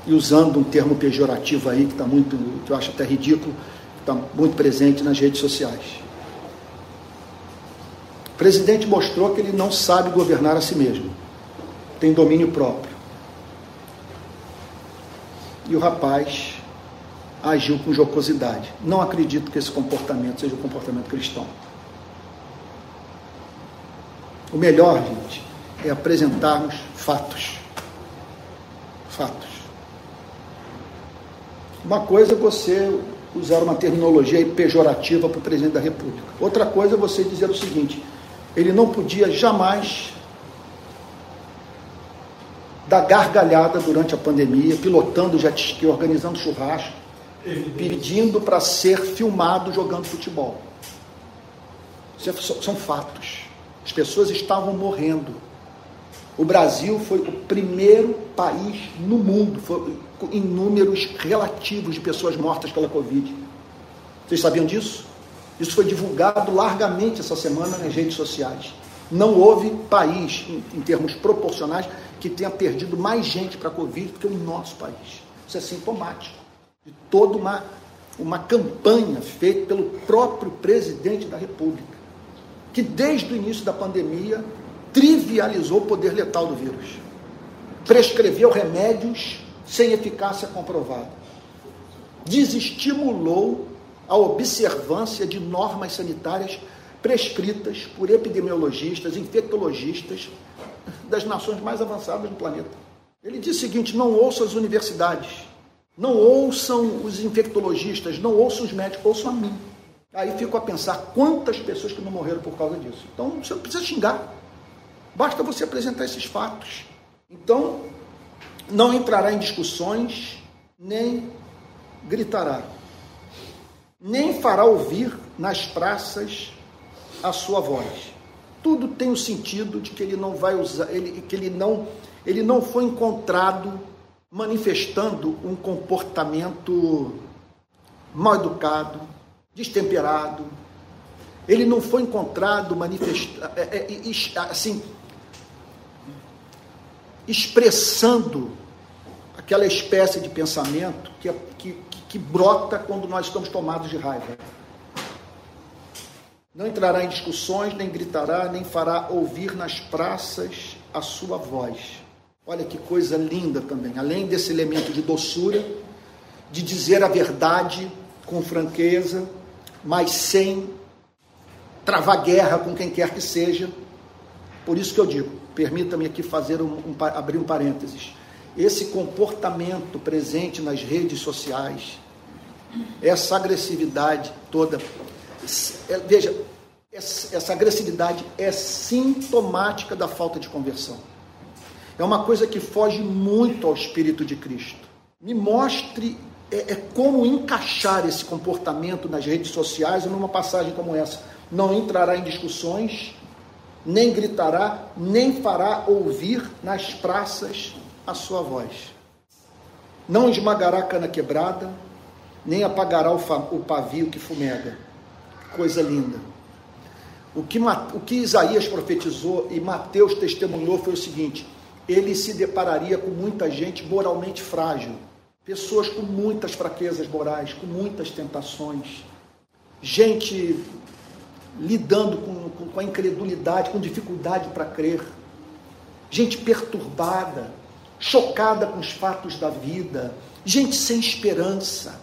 E usando um termo pejorativo aí que está muito, que eu acho até ridículo, está muito presente nas redes sociais. O presidente mostrou que ele não sabe governar a si mesmo, tem domínio próprio. E o rapaz agiu com jocosidade. Não acredito que esse comportamento seja o um comportamento cristão. O melhor, gente, é apresentarmos fatos. Fatos. Uma coisa é você usar uma terminologia pejorativa para o presidente da República. Outra coisa é você dizer o seguinte: ele não podia jamais dar gargalhada durante a pandemia, pilotando jet ski, organizando churrasco, pedindo para ser filmado jogando futebol. É, são fatos. As pessoas estavam morrendo. O Brasil foi o primeiro país no mundo, foi, em números relativos de pessoas mortas pela Covid. Vocês sabiam disso? Isso foi divulgado largamente essa semana nas redes sociais. Não houve país, em, em termos proporcionais, que tenha perdido mais gente para a Covid do que o nosso país. Isso é sintomático de toda uma, uma campanha feita pelo próprio presidente da República, que desde o início da pandemia trivializou o poder letal do vírus, prescreveu remédios sem eficácia comprovada, desestimulou a observância de normas sanitárias prescritas por epidemiologistas, infectologistas das nações mais avançadas do planeta. Ele diz o seguinte: não ouça as universidades, não ouçam os infectologistas, não ouçam os médicos, ouçam a mim. Aí fico a pensar quantas pessoas que não morreram por causa disso. Então você não precisa xingar. Basta você apresentar esses fatos. Então, não entrará em discussões, nem gritará, nem fará ouvir nas praças a sua voz. Tudo tem o sentido de que ele não vai usar, ele, que ele não, ele não foi encontrado manifestando um comportamento mal educado, destemperado. Ele não foi encontrado manifestando, é, é, assim, expressando aquela espécie de pensamento que, que, que brota quando nós estamos tomados de raiva. Não entrará em discussões, nem gritará, nem fará ouvir nas praças a sua voz Olha que coisa linda também. Além desse elemento de doçura, de dizer a verdade com franqueza, mas sem travar guerra com quem quer que seja. Por isso que eu digo, permita-me aqui fazer um, um, abrir um parênteses. Esse comportamento presente nas redes sociais, essa agressividade toda, é, veja, essa agressividade é sintomática da falta de conversão é uma coisa que foge muito ao Espírito de Cristo. Me mostre é, é como encaixar esse comportamento nas redes sociais numa passagem como essa. Não entrará em discussões, nem gritará, nem fará ouvir nas praças a sua voz. Não esmagará a cana quebrada, nem apagará o, pavio que fumega. Coisa linda. O que, o que Isaías profetizou e Mateus testemunhou foi o seguinte: ele se depararia com muita gente moralmente frágil, pessoas com muitas fraquezas morais, com muitas tentações, gente lidando com, com, com a incredulidade, com dificuldade para crer, gente perturbada, chocada com os fatos da vida, gente sem esperança,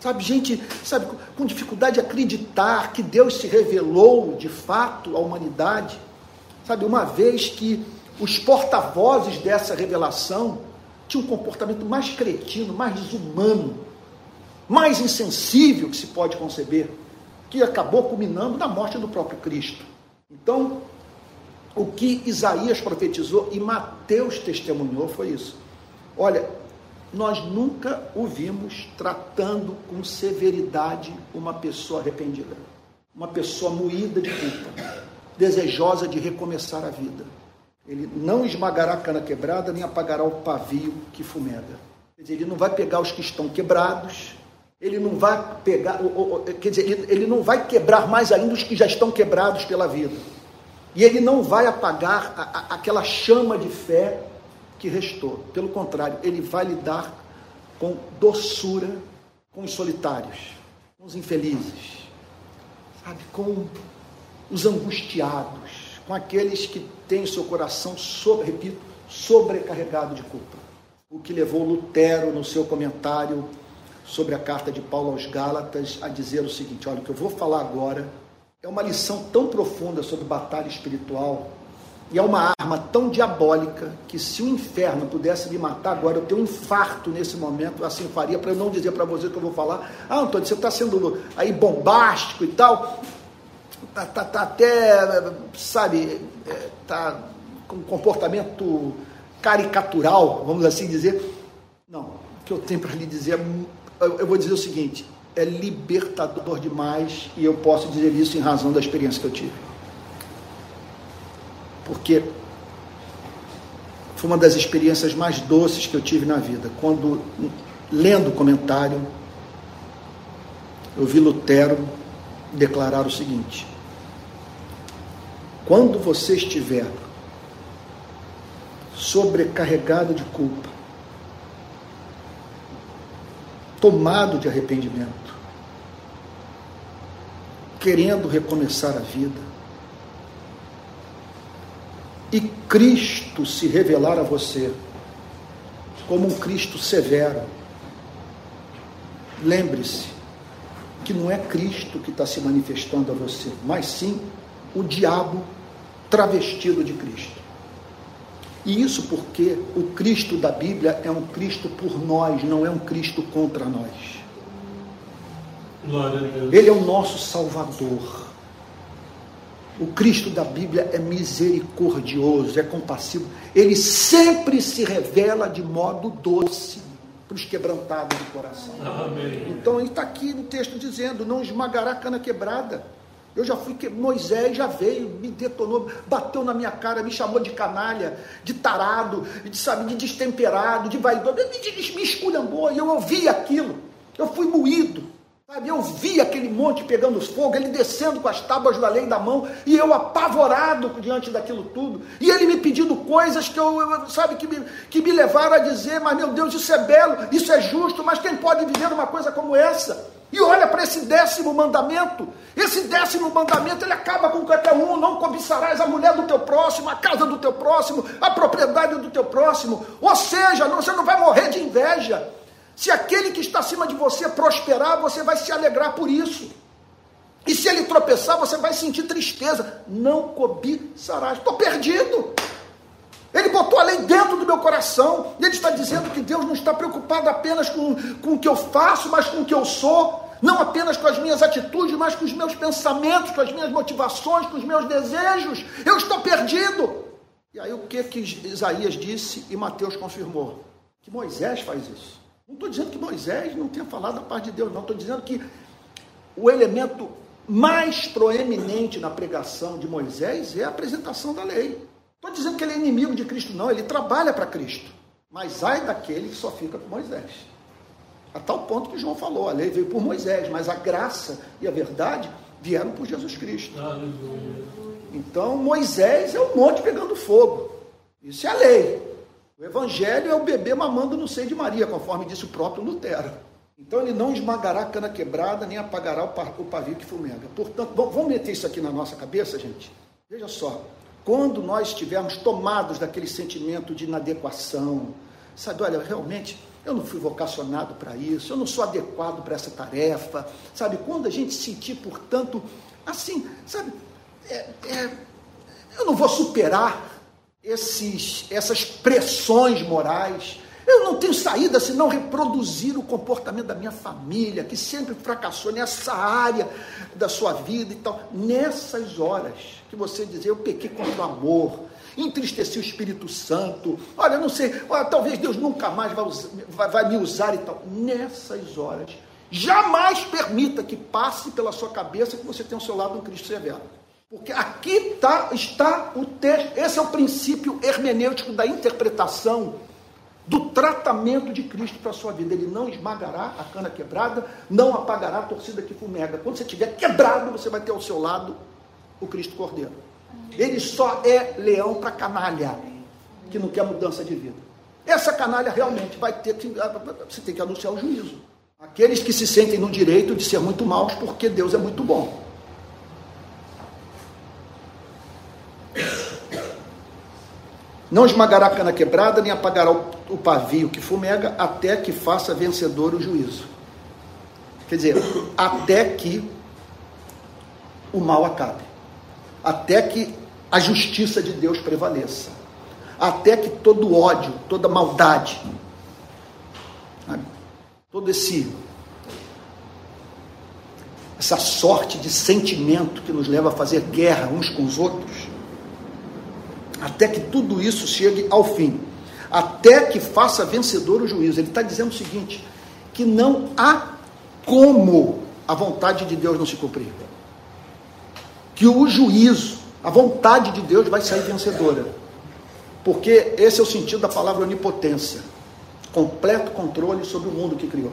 sabe, gente, sabe, com dificuldade de acreditar que Deus se revelou de fato à humanidade, sabe, uma vez que os porta-vozes dessa revelação tinham um comportamento mais cretino, mais desumano, mais insensível que se pode conceber, que acabou culminando na morte do próprio Cristo. Então, o que Isaías profetizou e Mateus testemunhou foi isso. Olha, nós nunca o vimos tratando com severidade uma pessoa arrependida, uma pessoa moída de culpa, desejosa de recomeçar a vida. Ele não esmagará a cana quebrada, nem apagará o pavio que fumega. Quer dizer, ele não vai pegar os que estão quebrados, ele não vai pegar, quer dizer, ele não vai quebrar mais ainda os que já estão quebrados pela vida. E ele não vai apagar a, a, aquela chama de fé que restou. Pelo contrário, ele vai lidar com doçura com os solitários, com os infelizes, sabe, com os angustiados, com aqueles que têm seu coração, sobre, repito, sobrecarregado de culpa. O que levou Lutero, no seu comentário sobre a carta de Paulo aos Gálatas, a dizer o seguinte: olha, o que eu vou falar agora é uma lição tão profunda sobre batalha espiritual e é uma arma tão diabólica que se o inferno pudesse me matar agora, eu tenho um infarto nesse momento, assim faria, para eu não dizer para você que eu vou falar, ah, Antônio, você está sendo aí bombástico e tal, tá, tá, tá até, sabe, é, tá com um comportamento caricatural, vamos assim dizer. Não, o que eu tenho para lhe dizer, é eu vou dizer o seguinte, é libertador demais e eu posso dizer isso em razão da experiência que eu tive. Porque foi uma das experiências mais doces que eu tive na vida. Quando, lendo o comentário, eu vi Lutero declarar o seguinte: quando você estiver sobrecarregado de culpa, tomado de arrependimento, querendo recomeçar a vida, e Cristo se revelar a você como um Cristo severo, lembre-se que não é Cristo que está se manifestando a você, mas sim o diabo travestido de Cristo. E isso porque o Cristo da Bíblia é um Cristo por nós, não é um Cristo contra nós. Ele é o nosso Salvador. O Cristo da Bíblia é misericordioso, é compassivo. Ele sempre se revela de modo doce para os quebrantados de coração. Amém. Então ele está aqui no texto dizendo: não esmagará a cana quebrada. Eu já fui que Moisés já veio, me detonou, bateu na minha cara, me chamou de canalha, de tarado, de sabe, de destemperado, de vaidoso, me, me esculhambou e eu ouvi aquilo. Eu fui moído. Sabe, eu vi aquele monte pegando fogo, ele descendo com as tábuas da lei da mão, e eu apavorado diante daquilo tudo, e ele me pedindo coisas que eu, sabe, que me, que me levaram a dizer, mas meu Deus, isso é belo, isso é justo, mas quem pode viver uma coisa como essa? E olha para esse décimo mandamento. Esse décimo mandamento ele acaba com qualquer um. Não cobiçarás a mulher do teu próximo, a casa do teu próximo, a propriedade do teu próximo. Ou seja, você não vai morrer de inveja. Se aquele que está acima de você prosperar, você vai se alegrar por isso. E se ele tropeçar, você vai sentir tristeza. Não cobiçarás. Estou perdido. Ele botou a lei dentro do meu coração. Ele está dizendo que Deus não está preocupado apenas com, com o que eu faço, mas com o que eu sou. Não apenas com as minhas atitudes, mas com os meus pensamentos, com as minhas motivações, com os meus desejos. Eu estou perdido. E aí o que, que Isaías disse e Mateus confirmou? Que Moisés faz isso. Não estou dizendo que Moisés não tenha falado a parte de Deus, não. Estou dizendo que o elemento mais proeminente na pregação de Moisés é a apresentação da lei. Estou dizendo que ele é inimigo de Cristo, não, ele trabalha para Cristo. Mas ai daquele que só fica com Moisés. A tal ponto que João falou, a lei veio por Moisés, mas a graça e a verdade vieram por Jesus Cristo. Então Moisés é um monte pegando fogo. Isso é a lei. O evangelho é o bebê mamando no seio de Maria, conforme disse o próprio Lutero. Então ele não esmagará a cana quebrada, nem apagará o pavio que fumega. Portanto, vamos meter isso aqui na nossa cabeça, gente? Veja só, quando nós estivermos tomados daquele sentimento de inadequação, sabe, olha, realmente eu não fui vocacionado para isso, eu não sou adequado para essa tarefa, sabe? Quando a gente sentir, portanto, assim, sabe, é, é, eu não vou superar esses, essas pressões morais, eu não tenho saída senão reproduzir o comportamento da minha família, que sempre fracassou nessa área da sua vida e tal. Nessas horas que você dizer, eu pequei contra o amor, entristeci o Espírito Santo, olha, não sei, olha, talvez Deus nunca mais vai, vai, vai me usar e tal. Nessas horas, jamais permita que passe pela sua cabeça que você tem ao seu lado um Cristo severo. Porque aqui tá, está o texto, esse é o princípio hermenêutico da interpretação do tratamento de Cristo para a sua vida. Ele não esmagará a cana quebrada, não apagará a torcida que fumega. Quando você estiver quebrado, você vai ter ao seu lado o Cristo Cordeiro. Ele só é leão para canalha, que não quer mudança de vida. Essa canalha realmente vai ter que. Você tem que anunciar o juízo. Aqueles que se sentem no direito de ser muito maus porque Deus é muito bom. Não esmagará a cana quebrada, nem apagará o pavio que fumega, até que faça vencedor o juízo. Quer dizer, até que o mal acabe. Até que a justiça de Deus prevaleça. Até que todo ódio, toda maldade, todo esse essa sorte de sentimento que nos leva a fazer guerra uns com os outros, até que tudo isso chegue ao fim, até que faça vencedor o juízo. Ele está dizendo o seguinte: que não há como a vontade de Deus não se cumprir. Que o juízo, a vontade de Deus vai sair vencedora. Porque esse é o sentido da palavra onipotência completo controle sobre o mundo que criou.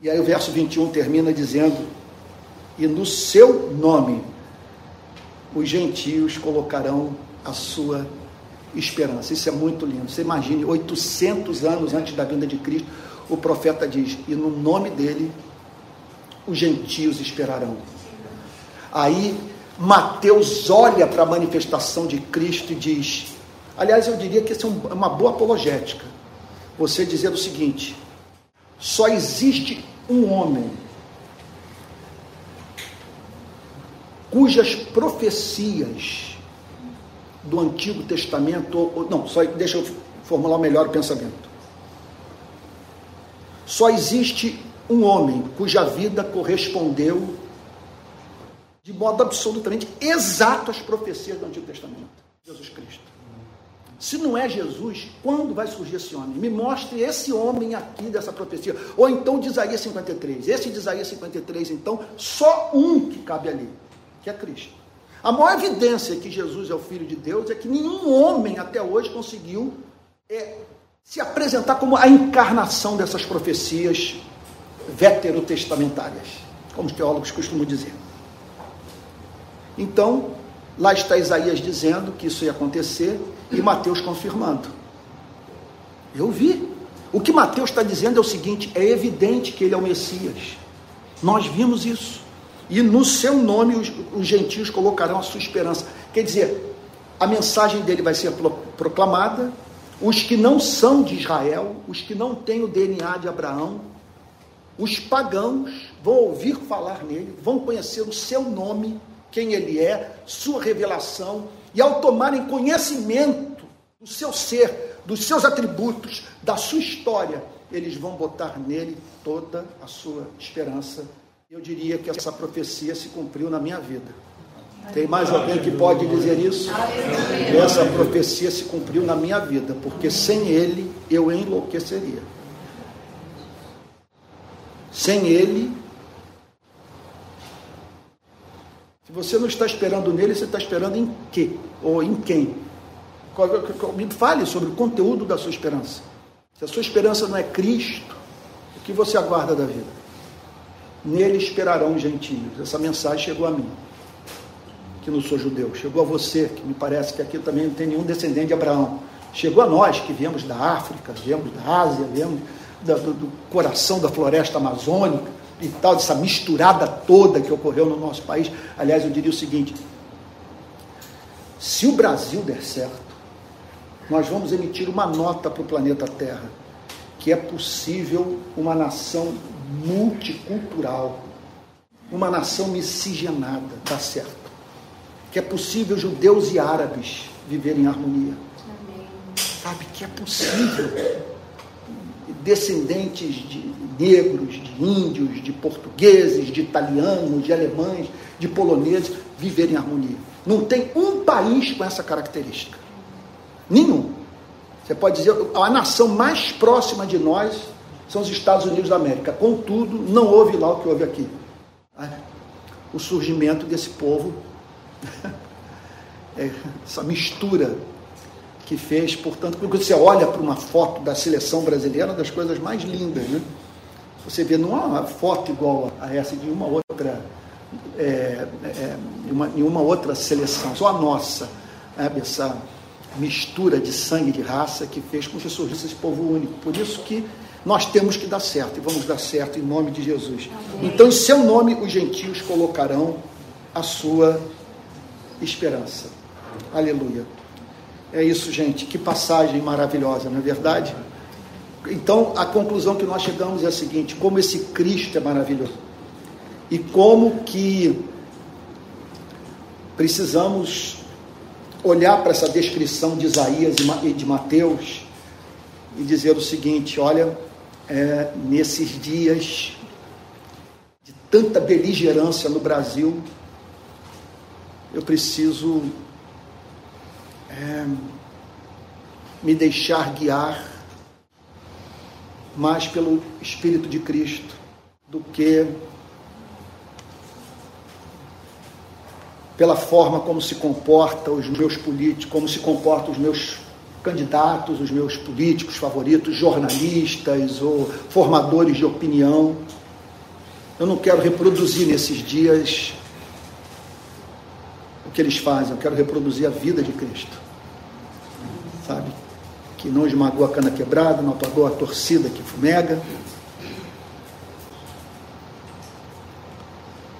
E aí o verso 21 termina dizendo: E no seu nome os gentios colocarão a sua esperança. Isso é muito lindo. Você imagine, 800 anos antes da vinda de Cristo, o profeta diz: E no nome dele os gentios esperarão. Aí Mateus olha para a manifestação de Cristo e diz: Aliás, eu diria que isso é uma boa apologética. Você dizer o seguinte: só existe um homem cujas profecias do Antigo Testamento, não, só deixa eu formular melhor o pensamento. Só existe um homem cuja vida correspondeu de modo absolutamente exato às profecias do Antigo Testamento, Jesus Cristo. Se não é Jesus, quando vai surgir esse homem? Me mostre esse homem aqui dessa profecia. Ou então de Isaías 53. Esse de Isaías 53, então, só um que cabe ali que é Cristo. A maior evidência que Jesus é o Filho de Deus é que nenhum homem até hoje conseguiu é, se apresentar como a encarnação dessas profecias veterotestamentárias, como os teólogos costumam dizer. Então, lá está Isaías dizendo que isso ia acontecer e Mateus confirmando. Eu vi. O que Mateus está dizendo é o seguinte: é evidente que ele é o Messias. Nós vimos isso e no seu nome os, os gentios colocarão a sua esperança. Quer dizer, a mensagem dele vai ser proclamada, os que não são de Israel, os que não têm o DNA de Abraão, os pagãos vão ouvir falar nele, vão conhecer o seu nome, quem ele é, sua revelação, e ao tomarem conhecimento do seu ser, dos seus atributos, da sua história, eles vão botar nele toda a sua esperança eu diria que essa profecia se cumpriu na minha vida. Tem mais alguém que pode dizer isso? Essa profecia se cumpriu na minha vida, porque sem ele eu enlouqueceria. Sem ele, se você não está esperando nele, você está esperando em quê? Ou em quem? Me fale sobre o conteúdo da sua esperança. Se a sua esperança não é Cristo, o que você aguarda da vida? Nele esperarão os gentios. Essa mensagem chegou a mim, que não sou judeu. Chegou a você, que me parece que aqui também não tem nenhum descendente de Abraão. Chegou a nós, que viemos da África, viemos da Ásia, viemos do, do coração da floresta amazônica e tal, dessa misturada toda que ocorreu no nosso país. Aliás, eu diria o seguinte: Se o Brasil der certo, nós vamos emitir uma nota para o planeta Terra que é possível uma nação multicultural, uma nação miscigenada, dá certo. Que é possível judeus e árabes viverem em harmonia. Amém. Sabe que é possível descendentes de negros, de índios, de portugueses, de italianos, de alemães, de poloneses viverem em harmonia. Não tem um país com essa característica. Nenhum. Você pode dizer, a nação mais próxima de nós são os Estados Unidos da América. Contudo, não houve lá o que houve aqui. O surgimento desse povo, é, essa mistura que fez, portanto, quando você olha para uma foto da seleção brasileira, das coisas mais lindas, né? Você vê, não há uma foto igual a essa de uma outra, é, é, uma, outra seleção, só a nossa, né? essa mistura de sangue de raça que fez com que surgisse esse povo único. Por isso que nós temos que dar certo e vamos dar certo em nome de Jesus. Amém. Então, em seu nome, os gentios colocarão a sua esperança. Aleluia. É isso, gente. Que passagem maravilhosa, não é verdade? Então, a conclusão que nós chegamos é a seguinte: como esse Cristo é maravilhoso e como que precisamos olhar para essa descrição de Isaías e de Mateus e dizer o seguinte: olha, é, nesses dias de tanta beligerância no Brasil, eu preciso é, me deixar guiar mais pelo Espírito de Cristo do que pela forma como se comporta os meus políticos, como se comportam os meus candidatos, os meus políticos favoritos, jornalistas ou formadores de opinião. Eu não quero reproduzir nesses dias o que eles fazem, eu quero reproduzir a vida de Cristo. Sabe? Que não esmagou a cana quebrada, não apagou a torcida que fumega,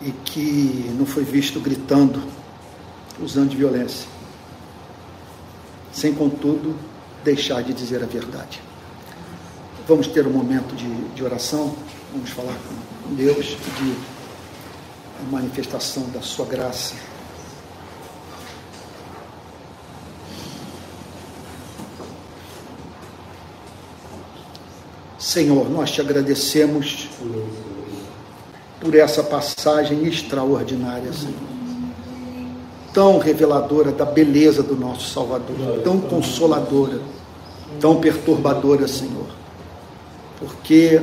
e que não foi visto gritando, usando de violência, sem contudo deixar de dizer a verdade. Vamos ter um momento de, de oração, vamos falar com Deus, a manifestação da Sua graça. Senhor, nós te agradecemos por essa passagem extraordinária, Senhor. Tão reveladora da beleza do nosso Salvador, tão consoladora, tão perturbadora, Senhor. Porque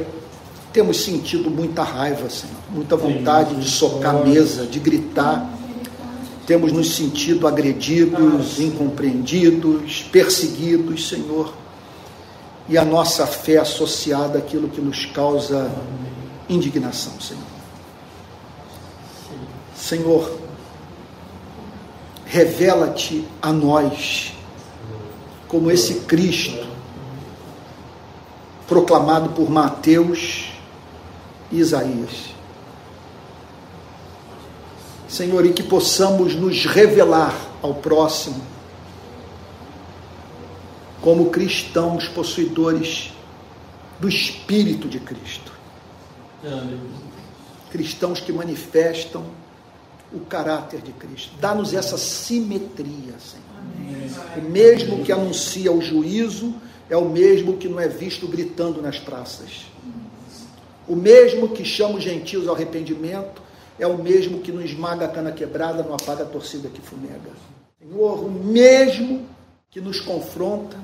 temos sentido muita raiva, Senhor, muita vontade de socar a mesa, de gritar. Temos nos sentido agredidos, incompreendidos, perseguidos, Senhor. E a nossa fé associada àquilo que nos causa indignação, Senhor. Senhor, revela-te a nós como esse Cristo proclamado por Mateus e Isaías. Senhor, e que possamos nos revelar ao próximo como cristãos possuidores do Espírito de Cristo. Cristãos que manifestam o caráter de Cristo. Dá-nos essa simetria, Senhor. O mesmo que anuncia o juízo é o mesmo que não é visto gritando nas praças. O mesmo que chama os gentios ao arrependimento é o mesmo que não esmaga a cana quebrada, não apaga a torcida que fumega. Senhor, o mesmo que nos confronta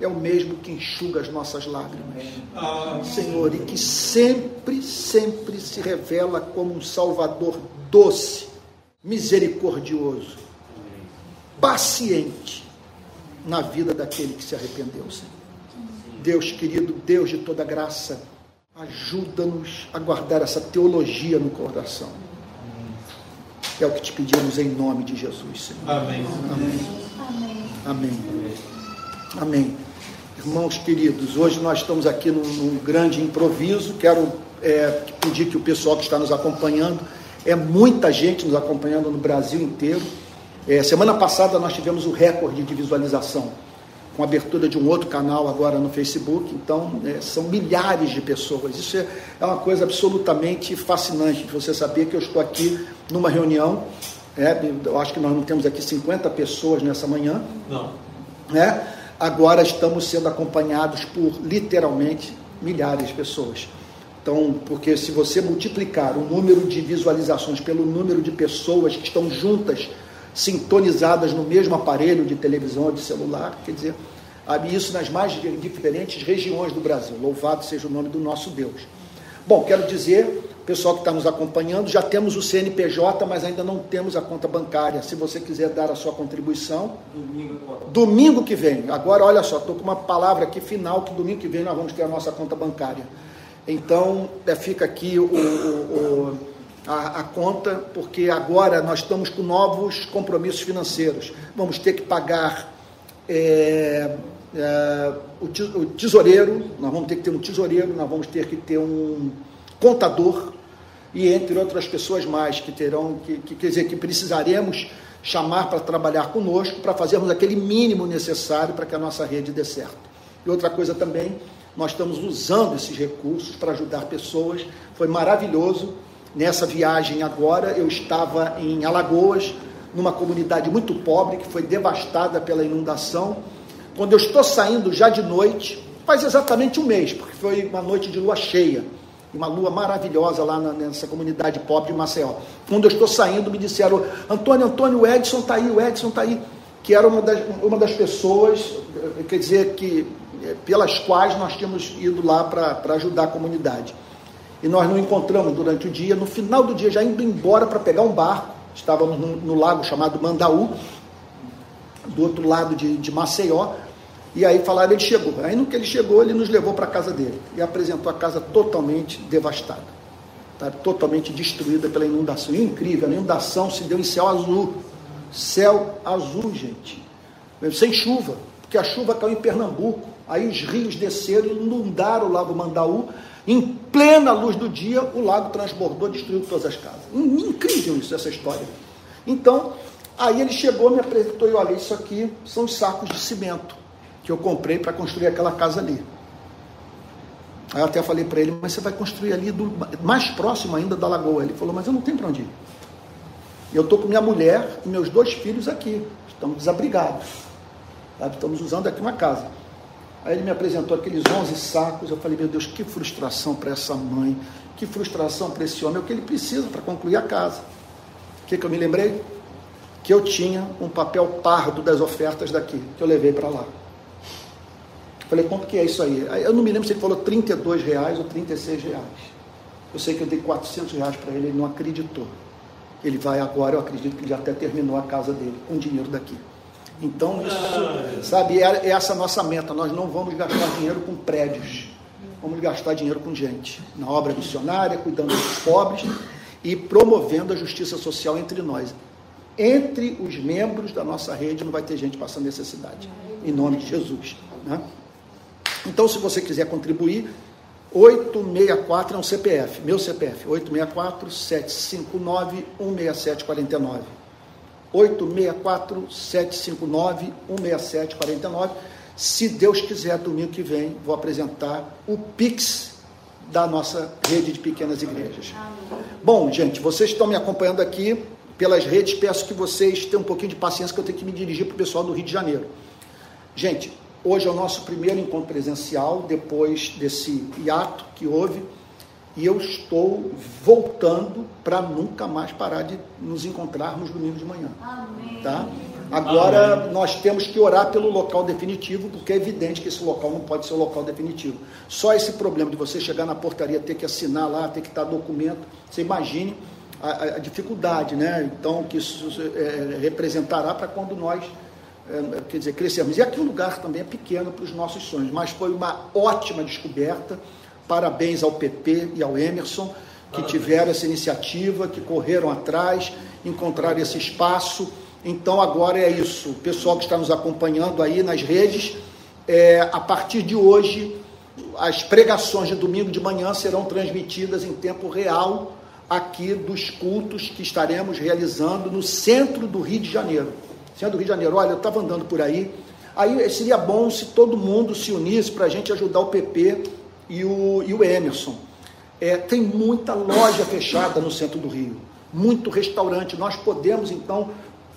é o mesmo que enxuga as nossas lágrimas. Senhor, e que sempre, sempre se revela como um Salvador doce, misericordioso, paciente na vida daquele que se arrependeu, Senhor. Deus querido, Deus de toda graça, ajuda-nos a guardar essa teologia no coração. É o que te pedimos em nome de Jesus, Senhor. Amém. Amém. Amém. Amém. Irmãos queridos, hoje nós estamos aqui num, grande improviso. Quero é, pedir que o pessoal que está nos acompanhando é muita gente nos acompanhando no Brasil inteiro. É, semana passada nós tivemos o recorde de visualização, com a abertura de um outro canal agora no Facebook, então é, são milhares de pessoas. Isso é, é, uma coisa absolutamente fascinante de você saber que eu estou aqui numa reunião, é, eu acho que nós não temos aqui 50 pessoas nessa manhã. Não. Né? Agora estamos sendo acompanhados por literalmente milhares de pessoas. Então, porque se você multiplicar o número de visualizações pelo número de pessoas que estão juntas, sintonizadas no mesmo aparelho de televisão ou de celular, quer dizer, isso nas mais diferentes regiões do Brasil. Louvado seja o nome do nosso Deus. Bom, quero dizer, pessoal que está nos acompanhando, já temos o CNPJ, mas ainda não temos a conta bancária. Se você quiser dar a sua contribuição. Domingo, domingo que vem. Agora, olha só, estou com uma palavra aqui final que domingo que vem nós vamos ter a nossa conta bancária. Então, é, fica aqui o, o, o, a, a, conta, porque agora nós estamos com novos compromissos financeiros. Vamos ter que pagar é, é, o, tesoureiro, nós vamos ter que ter um tesoureiro, nós vamos ter que ter um contador e entre outras pessoas mais que terão, que, que quer dizer, que precisaremos chamar para trabalhar conosco, para fazermos aquele mínimo necessário para que a nossa rede dê certo. E outra coisa também nós estamos usando esses recursos para ajudar pessoas. Foi maravilhoso. Nessa viagem agora, eu estava em Alagoas, numa comunidade muito pobre que foi devastada pela inundação. Quando eu estou saindo já de noite, faz exatamente um mês, porque foi uma noite de lua cheia, uma lua maravilhosa lá nessa comunidade pobre de Maceió. Quando eu estou saindo, me disseram: Antônio, Antônio, o Edson está aí, o Edson está aí, que era uma das, uma das pessoas, quer dizer, que pelas quais nós tínhamos ido lá para ajudar a comunidade. E nós não encontramos durante o dia. No final do dia, já indo embora para pegar um barco, estávamos no, no, lago chamado Mandaú, do outro lado de, de Maceió. E aí falaram, ele chegou. Aí no que ele chegou, ele nos levou para a casa dele e apresentou a casa totalmente devastada, tá? totalmente destruída pela inundação. incrível, a inundação se deu em céu azul. Céu azul, gente. Sem chuva, porque a chuva caiu em Pernambuco. Aí os rios desceram e inundaram o lago Mandaú. Em plena luz do dia, o lago transbordou, destruiu todas as casas. Incrível isso, essa história. Então, aí ele chegou, me apresentou e olha, isso aqui são os sacos de cimento que eu comprei para construir aquela casa ali. Aí eu até falei para ele, mas você vai construir ali do, mais próximo ainda da lagoa. Ele falou, mas eu não tenho para onde ir. Eu estou com minha mulher e meus dois filhos aqui. Estamos desabrigados. Estamos usando aqui uma casa. Aí ele me apresentou aqueles 11 sacos. Eu falei, meu Deus, que frustração para essa mãe, que frustração para esse homem, é o que ele precisa para concluir a casa. O que, que eu me lembrei? Que eu tinha um papel pardo das ofertas daqui, que eu levei para lá. Falei, quanto que é isso aí? Eu não me lembro se ele falou 32 reais ou 36 reais. Eu sei que eu dei 400 reais para ele, ele não acreditou. Ele vai agora, eu acredito que ele até terminou a casa dele com dinheiro daqui. Então, isso, sabe, é, é essa nossa meta. Nós não vamos gastar dinheiro com prédios, vamos gastar dinheiro com gente, na obra missionária, cuidando dos pobres e promovendo a justiça social entre nós. Entre os membros da nossa rede não vai ter gente passando necessidade, em nome de Jesus. Né? Então, se você quiser contribuir, 864 é um CPF, meu CPF, 864 759 16749. 864-759-16749. Se Deus quiser, domingo que vem, vou apresentar o Pix da nossa rede de pequenas igrejas. Bom, gente, vocês estão me acompanhando aqui pelas redes, peço que vocês tenham um pouquinho de paciência, que eu tenho que me dirigir para o pessoal do Rio de Janeiro. Gente, hoje é o nosso primeiro encontro presencial, depois desse hiato que houve e eu estou voltando para nunca mais parar de nos encontrarmos domingo de manhã. Amém. Tá? Agora Amém. nós temos que orar pelo local definitivo, porque é evidente que esse local não pode ser o local definitivo. Só esse problema de você chegar na portaria, ter que assinar lá, ter que dar documento, você imagine a, a dificuldade, né? Então, que isso é, representará para quando nós é, quer dizer, crescermos. E aqui o lugar também é pequeno para os nossos sonhos, mas foi uma ótima descoberta. Parabéns ao PP e ao Emerson, que tiveram essa iniciativa, que correram atrás, encontraram esse espaço. Então agora é isso. O pessoal que está nos acompanhando aí nas redes, é, a partir de hoje, as pregações de domingo de manhã serão transmitidas em tempo real aqui dos cultos que estaremos realizando no centro do Rio de Janeiro. Centro do Rio de Janeiro, olha, eu estava andando por aí, aí seria bom se todo mundo se unisse para a gente ajudar o PP e o, e o Emerson. É, tem muita loja fechada no centro do Rio, muito restaurante. Nós podemos, então,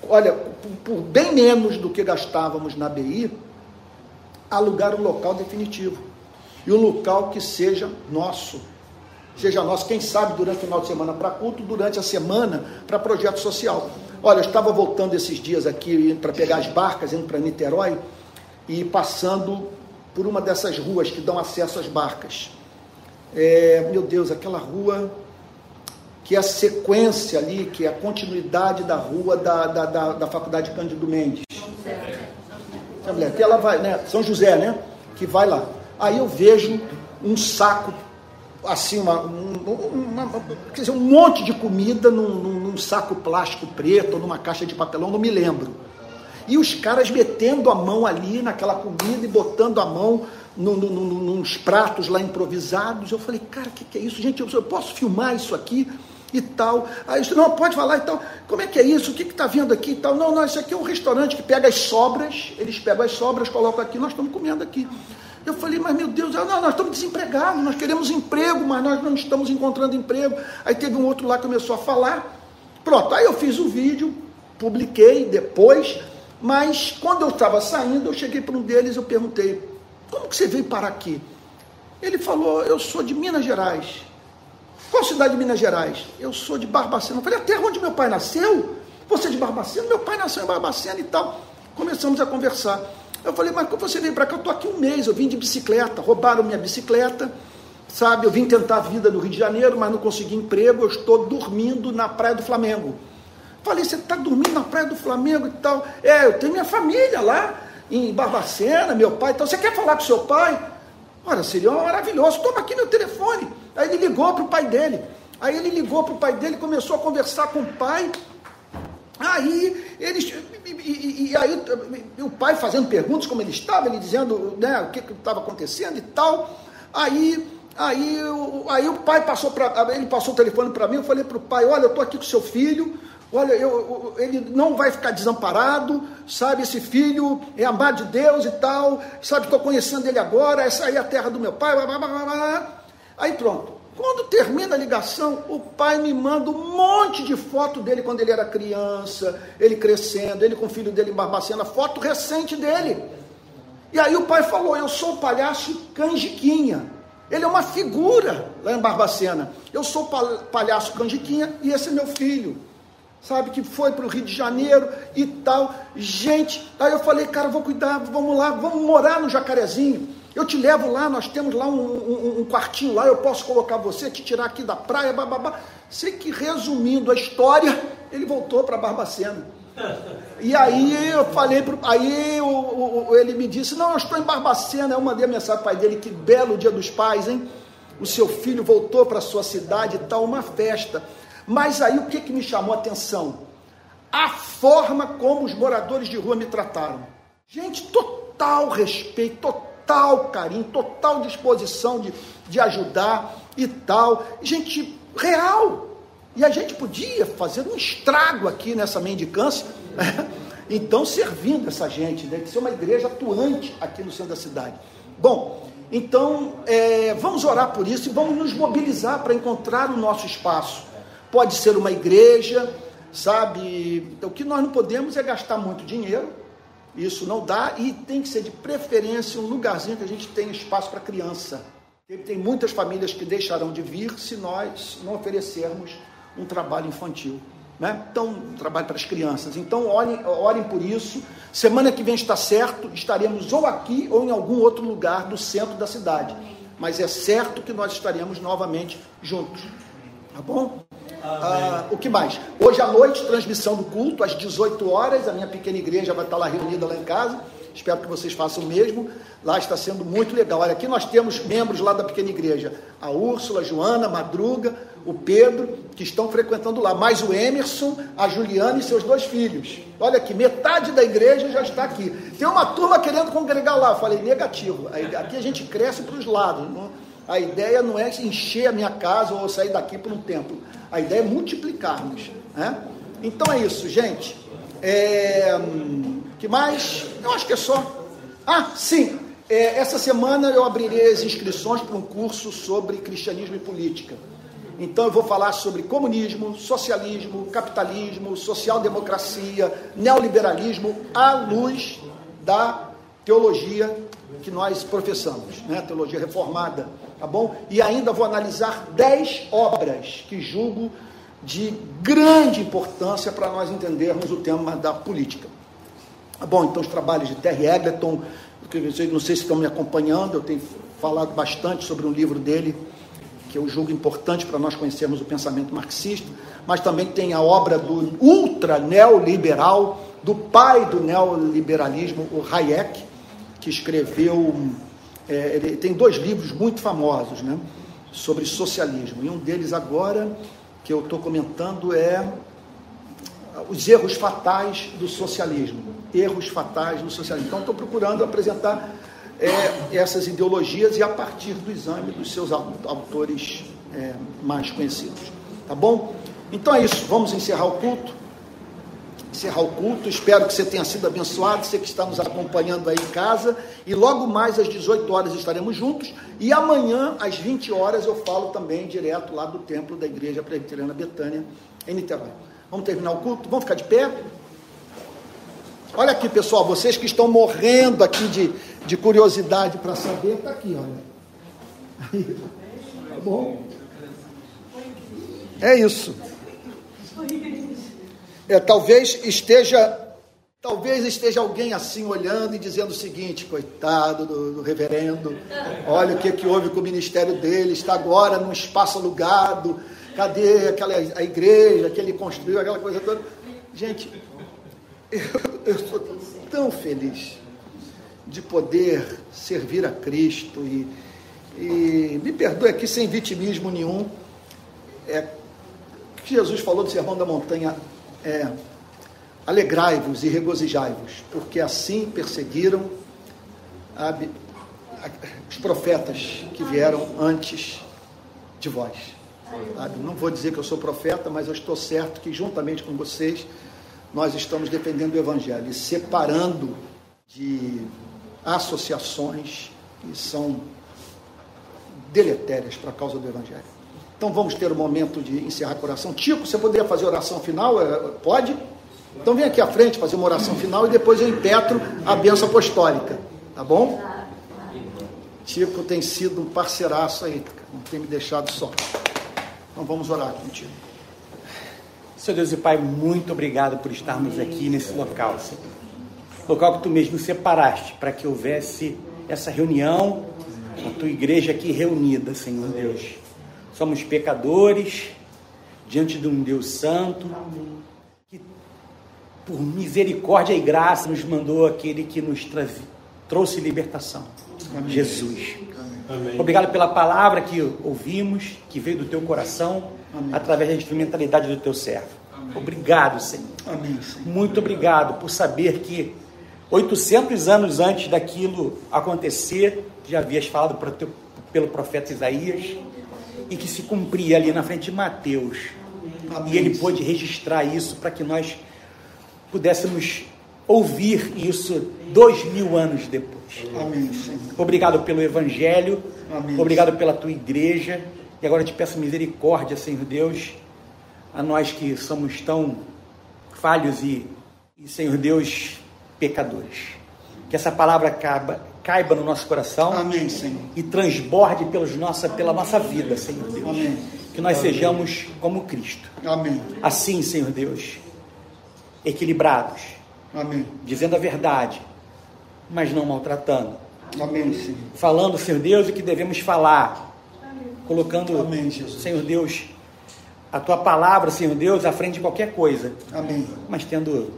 olha, por, por bem menos do que gastávamos na BI, alugar um local definitivo. E um local que seja nosso. Seja nosso, quem sabe, durante o final de semana para culto, durante a semana para projeto social. Olha, eu estava voltando esses dias aqui para pegar as barcas, indo para Niterói, e passando por uma dessas ruas que dão acesso às barcas. É, meu Deus, aquela rua que é a sequência ali, que é a continuidade da rua da, da, da, da Faculdade Cândido Mendes. Que ela vai, né? São José, né? Que vai lá. Aí eu vejo um saco, assim, uma, uma, uma quer dizer, um monte de comida num, num, saco plástico preto ou numa caixa de papelão, não me lembro. E os caras metendo a mão ali naquela comida e botando a mão no, no, no, nos pratos lá improvisados. Eu falei, cara, o que, que, é isso? Gente, eu, eu posso filmar isso aqui? e tal. Aí disse, não, pode falar e tal. Como é que é isso? O que está vendo aqui e tal? Não, não, isso aqui é um restaurante que pega as sobras, eles pegam as sobras, colocam aqui, nós estamos comendo aqui. Eu falei, mas meu Deus, não, nós estamos desempregados, nós queremos emprego, mas nós não estamos encontrando emprego. Aí teve um outro lá que começou a falar. Pronto, aí eu fiz o vídeo, publiquei depois, mas quando eu estava saindo, eu cheguei para um deles eu perguntei, como que você veio parar aqui? Ele falou, eu sou de Minas Gerais. Qual cidade de Minas Gerais? Eu sou de Barbacena. Eu falei, a terra onde meu pai nasceu? Você é de Barbacena? Meu pai nasceu em Barbacena e tal. Começamos a conversar. Eu falei, mas como você veio para cá? Eu estou aqui um mês, eu vim de bicicleta, roubaram minha bicicleta, sabe? Eu vim tentar a vida no Rio de Janeiro, mas não consegui emprego, eu estou dormindo na Praia do Flamengo. Falei, você está dormindo na Praia do Flamengo e tal? É, eu tenho minha família lá em Barbacena, meu pai e tal. Você quer falar com seu pai? Olha, seria maravilhoso. Toma aqui meu telefone. Aí ele ligou para o pai dele. Aí ele ligou para o pai dele, começou a conversar com o pai. Aí eles. E, e, e, aí o pai fazendo perguntas como ele estava, ele dizendo né, o que estava acontecendo e tal. Aí, aí, aí o pai passou para. Ele passou o telefone para mim, eu falei para o pai, olha, eu estou aqui com seu filho. Olha, eu, ele não vai ficar desamparado, sabe? Esse filho é amado de Deus e tal, sabe? Estou conhecendo ele agora, essa aí é a terra do meu pai. Blá, blá, blá, Aí pronto. Quando termina a ligação, o pai me manda um monte de foto dele quando ele era criança, ele crescendo, ele com o filho dele em Barbacena, foto recente dele. E aí o pai falou: Eu sou o palhaço Canjiquinha. Ele é uma figura lá em Barbacena. Eu sou o palhaço Canjiquinha e esse é meu filho. Sabe, que foi para o Rio de Janeiro e tal. Gente, aí eu falei, cara, vou cuidar, vamos lá, vamos morar no Jacarezinho. Eu te levo lá, nós temos lá um, um, um, quartinho lá, eu posso colocar você, te tirar aqui da praia, bababá. Sei que resumindo a história, ele voltou para Barbacena. E aí eu falei, pro, aí ele me disse, não, eu estou em Barbacena. Eu mandei a mensagem para o pai dele, que belo dia dos pais, hein? O seu filho voltou para sua cidade e tal, uma festa. Mas aí o que, que me chamou a atenção? A forma como os moradores de rua me trataram. Gente, total respeito, total carinho, total disposição de, de ajudar e tal. Gente real. E a gente podia fazer um estrago aqui nessa mendicância. Né? Então, servindo essa gente, deve ser uma igreja atuante aqui no centro da cidade. Bom, então é, vamos orar por isso e vamos nos mobilizar para encontrar o nosso espaço. Pode ser uma igreja, sabe? O que nós não podemos é gastar muito dinheiro, isso não dá e tem que ser de preferência um lugarzinho que a gente tenha espaço para criança. Tem muitas famílias que deixarão de vir se nós não oferecermos um trabalho infantil. Né? Então, um trabalho para as crianças. Então, orem, orem por isso. Semana que vem está certo, estaremos ou aqui ou em algum outro lugar do centro da cidade. Mas é certo que nós estaremos novamente juntos. Tá bom? Ah, o que mais? Hoje à noite, transmissão do culto, às 18 horas. A minha pequena igreja vai estar lá reunida lá em casa. Espero que vocês façam o mesmo. Lá está sendo muito legal. Olha, aqui nós temos membros lá da pequena igreja: a Úrsula, a Joana, a Madruga, o Pedro, que estão frequentando lá, mais o Emerson, a Juliana e seus dois filhos. Olha aqui, metade da igreja já está aqui. Tem uma turma querendo congregar lá. Eu falei, negativo. Aqui a gente cresce para os lados. Não, A ideia não é encher a minha casa ou sair daqui para um templo. A ideia é multiplicarmos. Né? Então é isso, gente. É, que mais? Eu acho que é só. Ah, sim. É, essa semana eu abrirei as inscrições para um curso sobre cristianismo e política. Então eu vou falar sobre comunismo, socialismo, capitalismo, social-democracia, neoliberalismo à luz da teologia que nós professamos, né? teologia reformada, tá bom? E ainda vou analisar dez obras que julgo de grande importância para nós entendermos o tema da política. Tá bom, então os trabalhos de Terry Egerton, não sei se estão me acompanhando, eu tenho falado bastante sobre um livro dele, que eu julgo importante para nós conhecermos o pensamento marxista, mas também tem a obra do ultra neoliberal, do pai do neoliberalismo, o Hayek, que escreveu, é, ele tem dois livros muito famosos, né, sobre socialismo, e um deles agora, que eu estou comentando, é os erros fatais do socialismo, erros fatais do socialismo. Então, estou procurando apresentar é, essas ideologias e a partir do exame dos seus autores é, mais conhecidos. Tá bom? Então é isso, vamos encerrar o culto. Encerrar o culto, espero que você tenha sido abençoado, você que está nos acompanhando aí em casa. E logo mais às 18 horas estaremos juntos. E amanhã, às 20 horas, eu falo também direto lá do templo da Igreja Presbiteriana Betânia, em Niterói. Vamos terminar o culto? Vamos ficar de pé? Olha aqui, pessoal, vocês que estão morrendo aqui de, de curiosidade para saber, está aqui, olha. Tá bom? É isso. É, talvez esteja Talvez esteja alguém assim olhando e dizendo o seguinte: coitado do, do, reverendo, olha o que, que houve com o ministério dele, está agora num espaço alugado, cadê aquela a igreja que ele construiu, aquela coisa toda. Gente, eu, sou tão feliz de poder servir a Cristo e, e me perdoe aqui sem vitimismo nenhum. É, que Jesus falou do Sermão da Montanha é alegrai-vos e regozijai-vos, porque assim perseguiram a, a, os profetas que vieram antes de vós. Sabe? Não vou dizer que eu sou profeta, mas eu estou certo que juntamente com vocês nós estamos defendendo o Evangelho e separando de associações que são deletérias para a causa do Evangelho. Então vamos ter o um momento de encerrar a oração. Tico, você poderia fazer oração final? É, pode? Então vem aqui à frente fazer uma oração final e depois eu impetro a benção apostólica. Tá bom? Tico tem sido um parceiraço aí, não tem me deixado só. Então vamos orar contigo. Senhor Deus e Pai, muito obrigado por estarmos aqui nesse local, Senhor. Local que tu mesmo separaste para que houvesse essa reunião, a tua igreja aqui reunida, Senhor Deus. Somos pecadores diante de um Deus santo que, por misericórdia e graça, nos mandou aquele que nos trouxe libertação, Amém. Jesus. Amém. Obrigado pela palavra que ouvimos, que veio do teu coração, Amém. através da instrumentalidade do teu servo. Obrigado, Senhor. Muito obrigado por saber que 800 anos antes daquilo acontecer, já havias falado teu, pelo profeta Isaías, e que se cumpria ali na frente de Mateus. Amém. E ele pôde registrar isso para que nós pudéssemos ouvir isso dois mil anos depois. Amém, Obrigado pelo Evangelho, Amém. obrigado pela tua igreja. E agora te peço misericórdia, Senhor Deus, a nós que somos tão falhos e, e Senhor Deus, pecadores. Que essa palavra caiba, caiba no nosso coração Amém, Senhor. e transborde pelos nossa, pela nossa vida, Senhor Deus. Amém. Que nós Amém. sejamos como Cristo. Amém. Assim, Senhor Deus, equilibrados, Amém. dizendo a verdade, mas não maltratando. Amém, Senhor. Falando, Senhor Deus, o que devemos falar. Colocando, Amém, Senhor Deus, a tua palavra, Senhor Deus, à frente de qualquer coisa. Amém. Mas tendo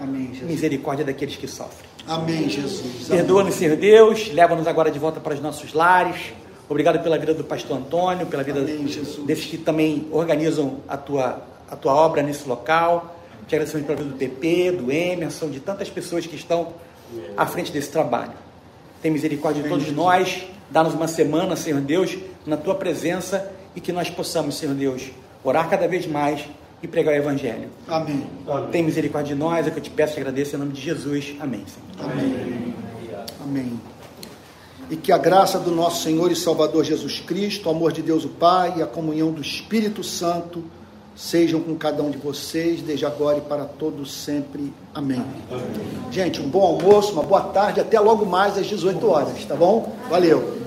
Amém, misericórdia daqueles que sofrem. Amém, Jesus. Perdoa-nos, Senhor Deus, leva-nos agora de volta para os nossos lares. Obrigado pela vida do pastor Antônio, pela vida Amém, desses que também organizam a tua, a tua obra nesse local. Te agradecemos pela vida do PP, do Emerson, de tantas pessoas que estão à frente desse trabalho. Tem misericórdia de todos nós, Dá-nos uma semana, Senhor Deus, na tua presença e que nós possamos, Senhor Deus, orar cada vez mais e pregar o Evangelho. Amém. Tem misericórdia de nós, é o que eu te peço e agradeço em nome de Jesus. Amém. Senhor. Amém. Amém. E que a graça do nosso Senhor e Salvador Jesus Cristo, o amor de Deus o Pai e a comunhão do Espírito Santo sejam com cada um de vocês, desde agora e para todos sempre. Amém. Amém. Gente, um bom almoço, uma boa tarde, até logo mais às 18 horas, tá bom? Valeu.